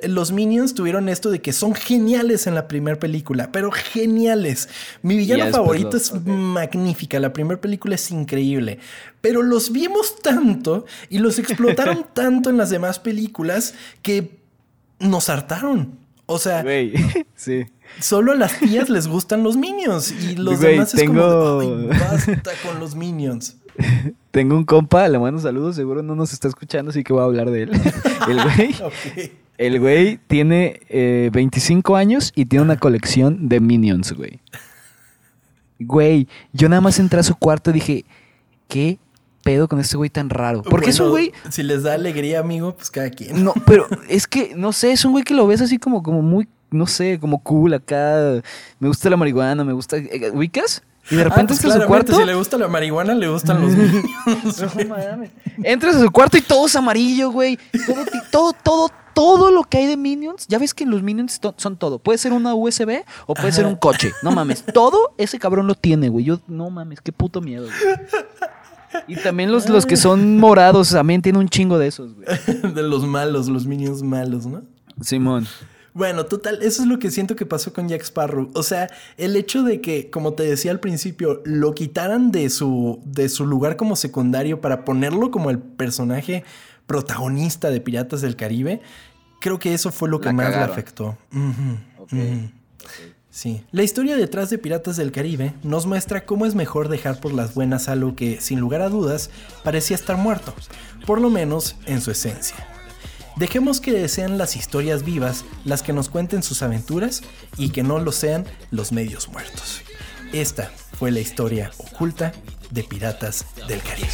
el- los Minions tuvieron esto de que son geniales en la primera película, pero geniales. Mi villano favorito es magnífica, la primera película es increíble, pero los vimos tanto y los explotaron tanto en las demás películas que nos hartaron. O sea, Güey, [LAUGHS] sí. solo a las tías les gustan los Minions y los Güey, demás es tengo- como, "Ay, [LAUGHS] basta con los Minions. Tengo un compa, le mando saludos, seguro no nos está escuchando, así que voy a hablar de él. [LAUGHS] El güey, el güey tiene eh, 25 años y tiene una colección de Minions, güey. Güey, yo nada más entré a su cuarto y dije, ¿qué pedo con este güey tan raro? Porque es un Bueno, güey... Si les da alegría, amigo, pues cada quien. No, pero es que, no sé, es un güey que lo ves así como, como muy, no sé, como cool acá. Me gusta la marihuana, me gusta... eh, ¿Ubicas? Y de Ah, repente pues entras a su cuarto... Si le gusta la marihuana, le gustan los [LAUGHS] Minions. [LAUGHS] Entras a su cuarto y todo es amarillo, güey. Todo, todo, todo, todo lo que hay de Minions. Ya ves que los Minions to- son todo. Puede ser una USB o puede ser un coche. No mames. Todo ese cabrón lo tiene, güey. Yo, no mames, qué puto miedo, güey. [LAUGHS] Y también los, los que son morados también tienen un chingo de esos, güey. [LAUGHS] de los malos, los Minions malos, ¿no? Simón. Bueno, total, eso es lo que siento que pasó con Jack Sparrow. O sea, el hecho de que, como te decía al principio, lo quitaran de su, de su lugar como secundario para ponerlo como el personaje protagonista de Piratas del Caribe, creo que eso fue lo que La más le afectó. Ok, ujú. Sí. La historia detrás de Piratas del Caribe nos muestra cómo es mejor dejar por las buenas algo que, sin lugar a dudas, parecía estar muerto, por lo menos en su esencia. Dejemos que sean las historias vivas las que nos cuenten sus aventuras y que no lo sean los medios muertos. Esta fue la historia oculta de Piratas del Caribe.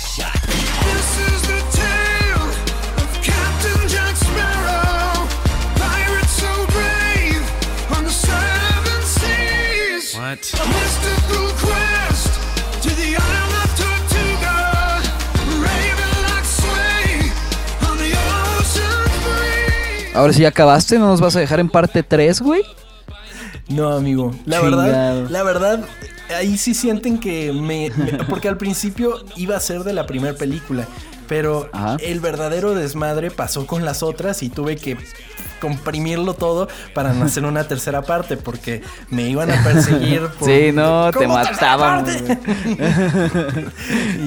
Ahora sí ya acabaste, ¿no nos vas a dejar en parte 3, güey? No, amigo. La Chingado. verdad, la verdad, ahí sí sienten que me, me- porque al principio iba a ser de la primera película, pero Ajá. el verdadero desmadre pasó con las otras y tuve que comprimirlo todo para no hacer una tercera parte porque me iban a perseguir por Sí, no, te ¿Cómo tercera mataban, [LAUGHS]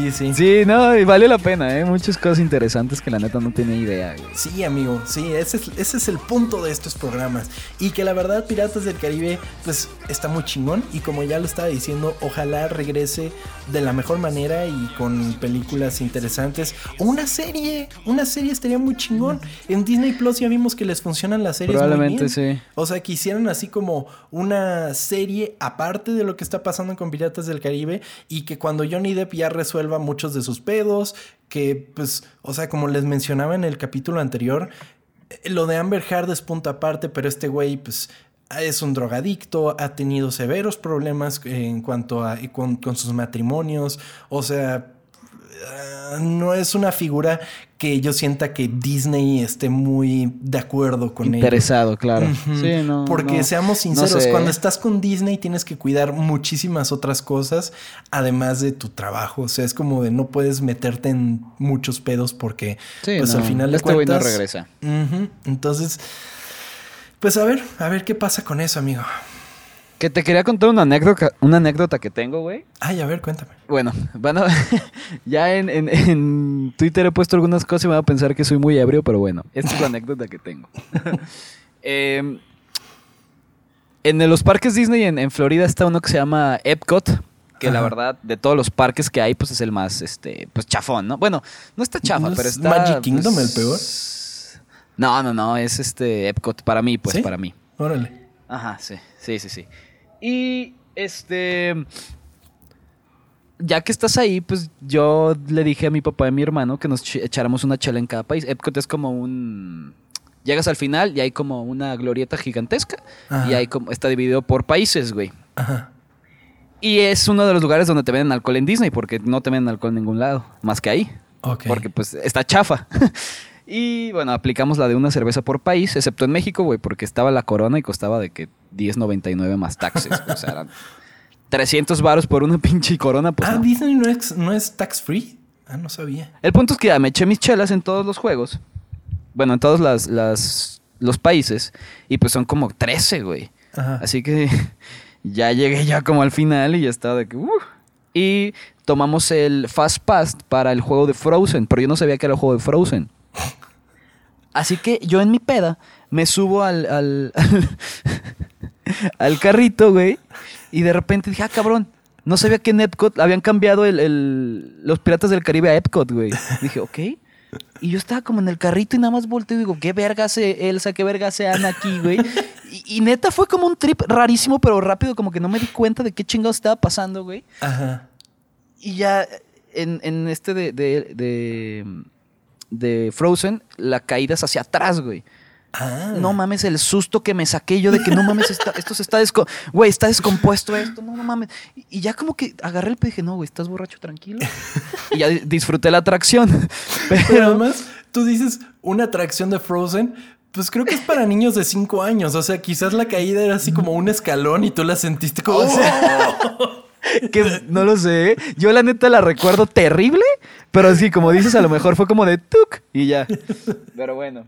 y sí. Sí, no, y valió la pena, ¿eh? Muchas cosas interesantes que la neta no tenía idea, güey. Sí, amigo, sí, ese es, ese es el punto de estos programas. Y que la verdad, Piratas del Caribe, pues está muy chingón. Y como ya lo estaba diciendo, ojalá regrese de la mejor manera y con películas interesantes. O una serie, una serie estaría muy chingón. En Disney Plus ya vimos que les funcionan las series. muy Probablemente bien. sí. O sea, que hicieran así como una serie aparte de lo que está pasando con Piratas del Caribe y que cuando Johnny Depp ya resuelva muchos de sus pedos, que pues, o sea, como les mencionaba en el capítulo anterior, eh, lo de Amber Heard es punto aparte, pero este güey pues es un drogadicto, ha tenido severos problemas en cuanto a con, con sus matrimonios, o sea, ah, no es una figura que yo sienta que Disney esté muy de acuerdo con él. Interesado, claro. Ujú. Sí, no. Porque no. seamos sinceros, sé. cuando estás con Disney tienes que cuidar muchísimas otras cosas además de tu trabajo. O sea, es como de no puedes meterte en muchos pedos porque Sí, pues no, al final de este güey no cuentas regresa. Entonces, pues a ver, a ver qué pasa con eso, amigo. Que te quería contar una anécdota, una anécdota que tengo, güey. Ay, a ver, cuéntame. Bueno, van a- [LAUGHS] ya en, en- en Twitter he puesto algunas cosas y me van a pensar que soy muy ebrio, pero bueno, esta es la anécdota que tengo. [LAUGHS] Em, en los parques Disney en, en Florida está uno que se llama Epcot, que la verdad de todos los parques que hay, pues es el más, este, pues chafón, ¿no? Bueno, no está chafa, ¿No pero es está... Magic Kingdom pues, el peor? No, no, no, es este Epcot para mí, pues ¿Sí? para mí. Órale. Ajá, sí, sí, sí, sí. Y este. Ya que estás ahí, pues yo le dije a mi papá y a mi hermano que nos ch- echáramos una chela en cada país. Epcot es como un. Llegas al final y hay como una glorieta gigantesca. Ajá. Y hay como. Está dividido por países, güey. Ajá. Y es uno de los lugares donde te venden alcohol en Disney, porque no te venden alcohol en ningún lado, más que ahí. Porque pues está chafa. [LAUGHS] y bueno, aplicamos la de una cerveza por país, excepto en México, güey, porque estaba la corona y costaba de que 10.99 más taxes. o sea, eran 300 varos por una [LAUGHS] pinche corona, pues ah, no. Disney no es, no es tax free. Ah, no sabía. El punto es que ya me eché mis chelas en todos los juegos. Bueno, en todos las, las- los países. Y pues son como 13, güey. Ajá. Así que [LAUGHS] ya llegué ya como al final y ya estaba de que... "Uh". Y tomamos el Fast Pass para el juego de Frozen, pero yo no sabía que era el juego de Frozen. [LAUGHS] Así que yo en mi peda me subo al, al, al carrito, güey, y de repente dije, ah, cabrón, no sabía que en Epcot habían cambiado el, el- los Piratas del Caribe a Epcot, güey. Dije, ok. Y yo estaba como en el carrito y nada más volteo y digo, ¿qué verga hace Elsa? ¿Qué verga hace Ana aquí, güey? Y, y neta fue como un trip rarísimo, pero rápido, como que no me di cuenta de qué chingados estaba pasando, güey. Ajá. Y ya en, en este de, de, de, de Frozen, la caída es hacia atrás, güey. Ah. No mames el susto que me saqué yo de que no mames, está- esto se está desco güey, está descompuesto esto, no, no mames. Y, y ya como que agarré el pedo y dije, no, güey, estás borracho, tranquilo. Y ya di- disfruté la atracción. [LAUGHS] Pero Pero, además, tú dices una atracción de Frozen. Pues creo que es para niños de 5 años. O sea, quizás la caída era así como un escalón y tú la sentiste como. O sea, [LAUGHS] que no lo sé. Yo la neta la recuerdo terrible, pero así como dices, a lo mejor fue como de tuk y ya. Pero bueno.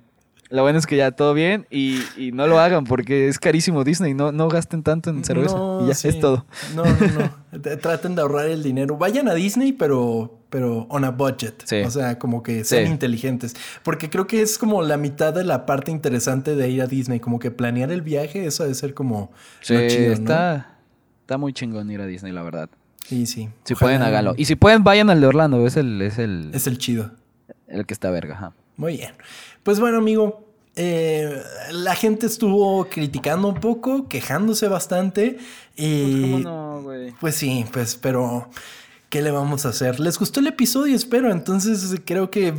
Lo bueno es que ya todo bien y, y no lo hagan porque es carísimo Disney. No, no gasten tanto en cerveza. No, y ya sí. es todo. No, no, no. [LAUGHS] Traten de ahorrar el dinero. Vayan a Disney, pero, pero on a budget. Sí. O sea, como que sean Sí. inteligentes. Porque creo que es como la mitad de la parte interesante de ir a Disney. Como que planear el viaje, eso debe ser como Sí, lo chido, está, está muy chingón ir a Disney, la verdad. Sí, sí. Si Ojalá- pueden, háganlo. Y si pueden, vayan al de Orlando. Es el, es el, Es el chido. el que está verga. ajá. Muy bien. Pues bueno, amigo. Eh, la gente estuvo criticando un poco, quejándose bastante. Y no, güey? Pues sí, pues, pero ¿qué le vamos a hacer? ¿Les gustó el episodio? Espero. Entonces creo que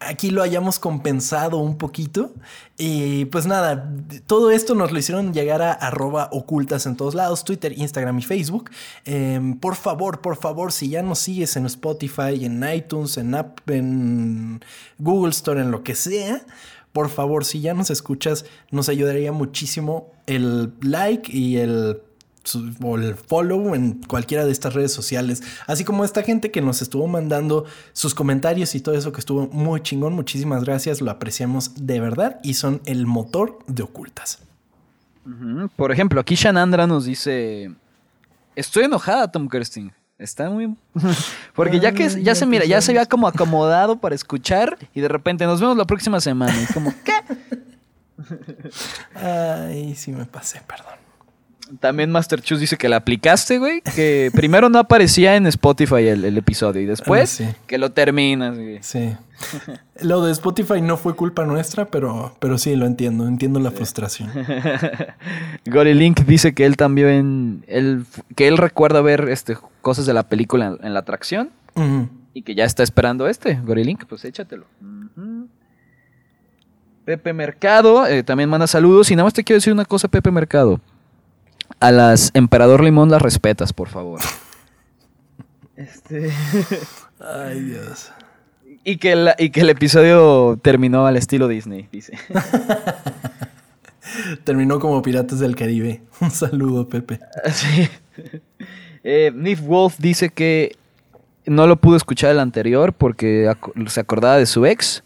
aquí lo hayamos compensado un poquito. Y pues nada, todo esto nos lo hicieron llegar a arroba ocultas en todos lados, Twitter, Instagram y Facebook. Em, por favor, por favor, si ya nos sigues en Spotify, en iTunes, en, App, en Google Store, en lo que sea. Por favor, si ya nos escuchas, nos ayudaría muchísimo el like y el follow en cualquiera de estas redes sociales, así como esta gente que nos estuvo mandando sus comentarios y todo eso que estuvo muy chingón. Muchísimas gracias, lo apreciamos de verdad y son el motor de ocultas. Por ejemplo, aquí Shanandra nos dice: Estoy enojada, Tom Kersting. Está muy. [LAUGHS] Porque ya que ya ya se mira, ya se había como acomodado para escuchar [LAUGHS] y de repente nos vemos la próxima semana. Y como, ¿qué? Ay, sí me pasé, perdón. También Master Chus dice que la aplicaste, güey. Que [LAUGHS] primero no aparecía en Spotify el, el episodio y después Ah, sí. que lo terminas, güey. Sí. Lo de Spotify no fue culpa nuestra, pero, pero sí lo entiendo, entiendo la frustración. [LAUGHS] Gory Link dice que él también. Él, que él recuerda ver este, cosas de la película en, en la atracción y que ya está esperando este. Gory Link, pues échatelo. Pepe Mercado eh, también manda saludos. Y nada más te quiero decir una cosa, Pepe Mercado. A las Emperador Limón las respetas, por favor. Este. Ay, Dios. Y que, el, y que el episodio terminó al estilo Disney, dice. [LAUGHS] Terminó como Piratas del Caribe. [LAUGHS] Un saludo, Pepe. Sí. Eh, Nif Wolf dice que no lo pudo escuchar el anterior porque ac- se acordaba de su ex,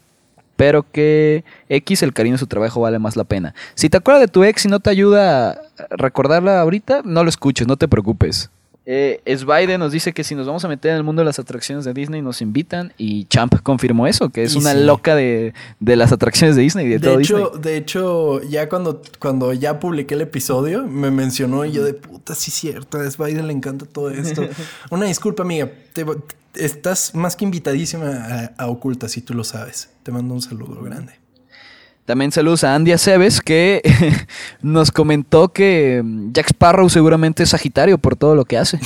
pero que X, el cariño de su trabajo vale más la pena. Si te acuerdas de tu ex y no te ayuda a recordarla ahorita, no lo escuches, no te preocupes. Eh, nos dice que si nos vamos a meter en el mundo de las atracciones de Disney, nos invitan. Y Champ confirmó eso, que es Y una sí. loca de, de las atracciones de Disney, de, De todo hecho, Disney. de hecho, ya cuando, cuando ya publiqué el episodio, me mencionó y yo de puta, sí cierto, a Spider le encanta todo esto. [LAUGHS] Una disculpa, amiga. te- estás más que invitadísima a, a Oculta, si tú lo sabes. Te mando un saludo grande. También saludos a Andy Aceves que [LAUGHS] nos comentó que mm, Jack Sparrow seguramente es Sagitario por todo lo que hace.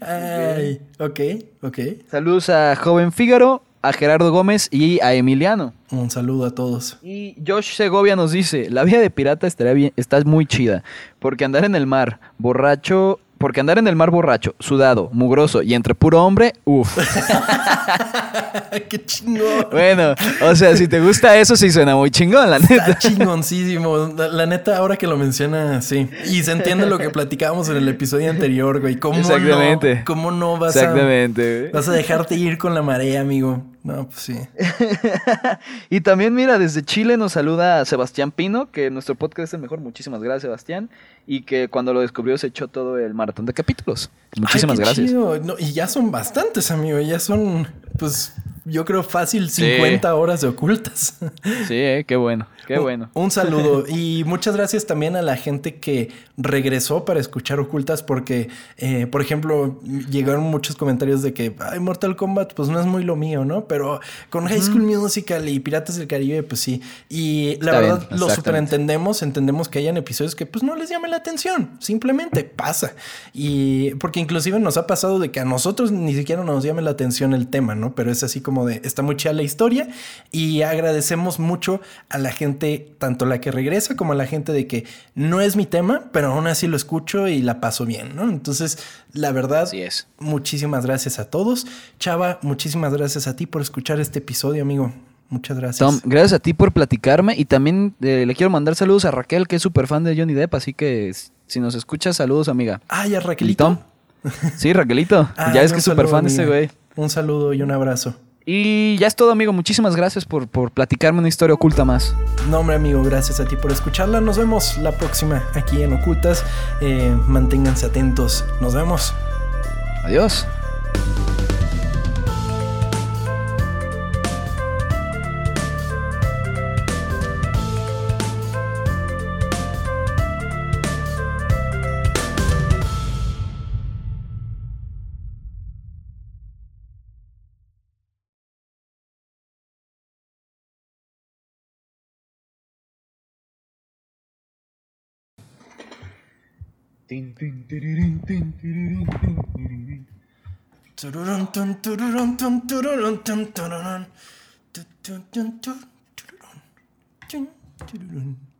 Ay, ok, ok. Saludos a Joven Fígaro, a Gerardo Gómez y a Emiliano. Un saludo a todos. Y Josh Segovia nos dice, la vida de pirata estaría bien, está muy chida, porque andar en el mar borracho, porque andar en el mar borracho, sudado, mugroso y entre puro hombre, uff. [LAUGHS] ¡Qué chingón! bueno, o sea, si te gusta eso sí suena muy chingón, la neta. Está chingoncísimo. La, neta, ahora que lo menciona, sí. Y se entiende lo que platicábamos en el episodio anterior, güey. ¿Cómo Exactamente. no? ¿Cómo no vas a... Exactamente. Vas a dejarte ir con la marea, amigo. No, pues sí. [LAUGHS] y también, mira, desde Chile nos saluda Sebastián Pino, que nuestro podcast es el mejor. Muchísimas gracias, Sebastián. Y que cuando lo descubrió se echó todo el maratón de capítulos. Muchísimas Ay, qué gracias. chido. No, y ya son bastantes, amigo. Ya son, pues, yo creo fácil 50 horas de ocultas. [LAUGHS] Sí, eh, qué bueno, qué Un- bueno. Un saludo y muchas gracias también a la gente que regresó para escuchar Ocultas porque, eh, por ejemplo, llegaron muchos comentarios de que, ay, Mortal Kombat, pues no es muy lo mío, ¿no? Pero con High School Musical y Piratas del Caribe, pues sí. Y la Está bien, verdad, lo superentendemos, entendemos que hayan episodios que pues no les llamen la atención, simplemente pasa. Y porque inclusive nos ha pasado de que a nosotros ni siquiera nos llame la atención el tema, ¿no? Pero es así como de, está muy chida la historia y agradecemos mucho a la gente, tanto la que regresa como a la gente de que no es mi tema, pero aún así lo escucho y la paso bien, ¿no? Entonces, la verdad, Así es. muchísimas gracias a todos. Chava, muchísimas gracias a ti por escuchar este episodio, amigo. Muchas gracias. Tom, gracias a ti por platicarme y también eh, le quiero mandar saludos a Raquel, que es súper fan de Johnny Depp, así que si nos escuchas, saludos, amiga. Ah, ya ¿Y Raquelito. Tom? Sí, Raquelito. [LAUGHS] Ah, ya es que es súper fan de este amiga. güey. Un saludo y un abrazo. Y ya es todo, amigo. Muchísimas gracias por, por platicarme una historia oculta más. No, hombre, amigo, gracias a ti por escucharla. Nos vemos la próxima aquí en Ocultas. Eh, manténganse atentos. Nos vemos. Adiós. 뚜루름 뚜 뚜루름 뚜 뚜루름 뚜 뚜루름 뚜뚜뚜 뚜루름 뚜 뚜루름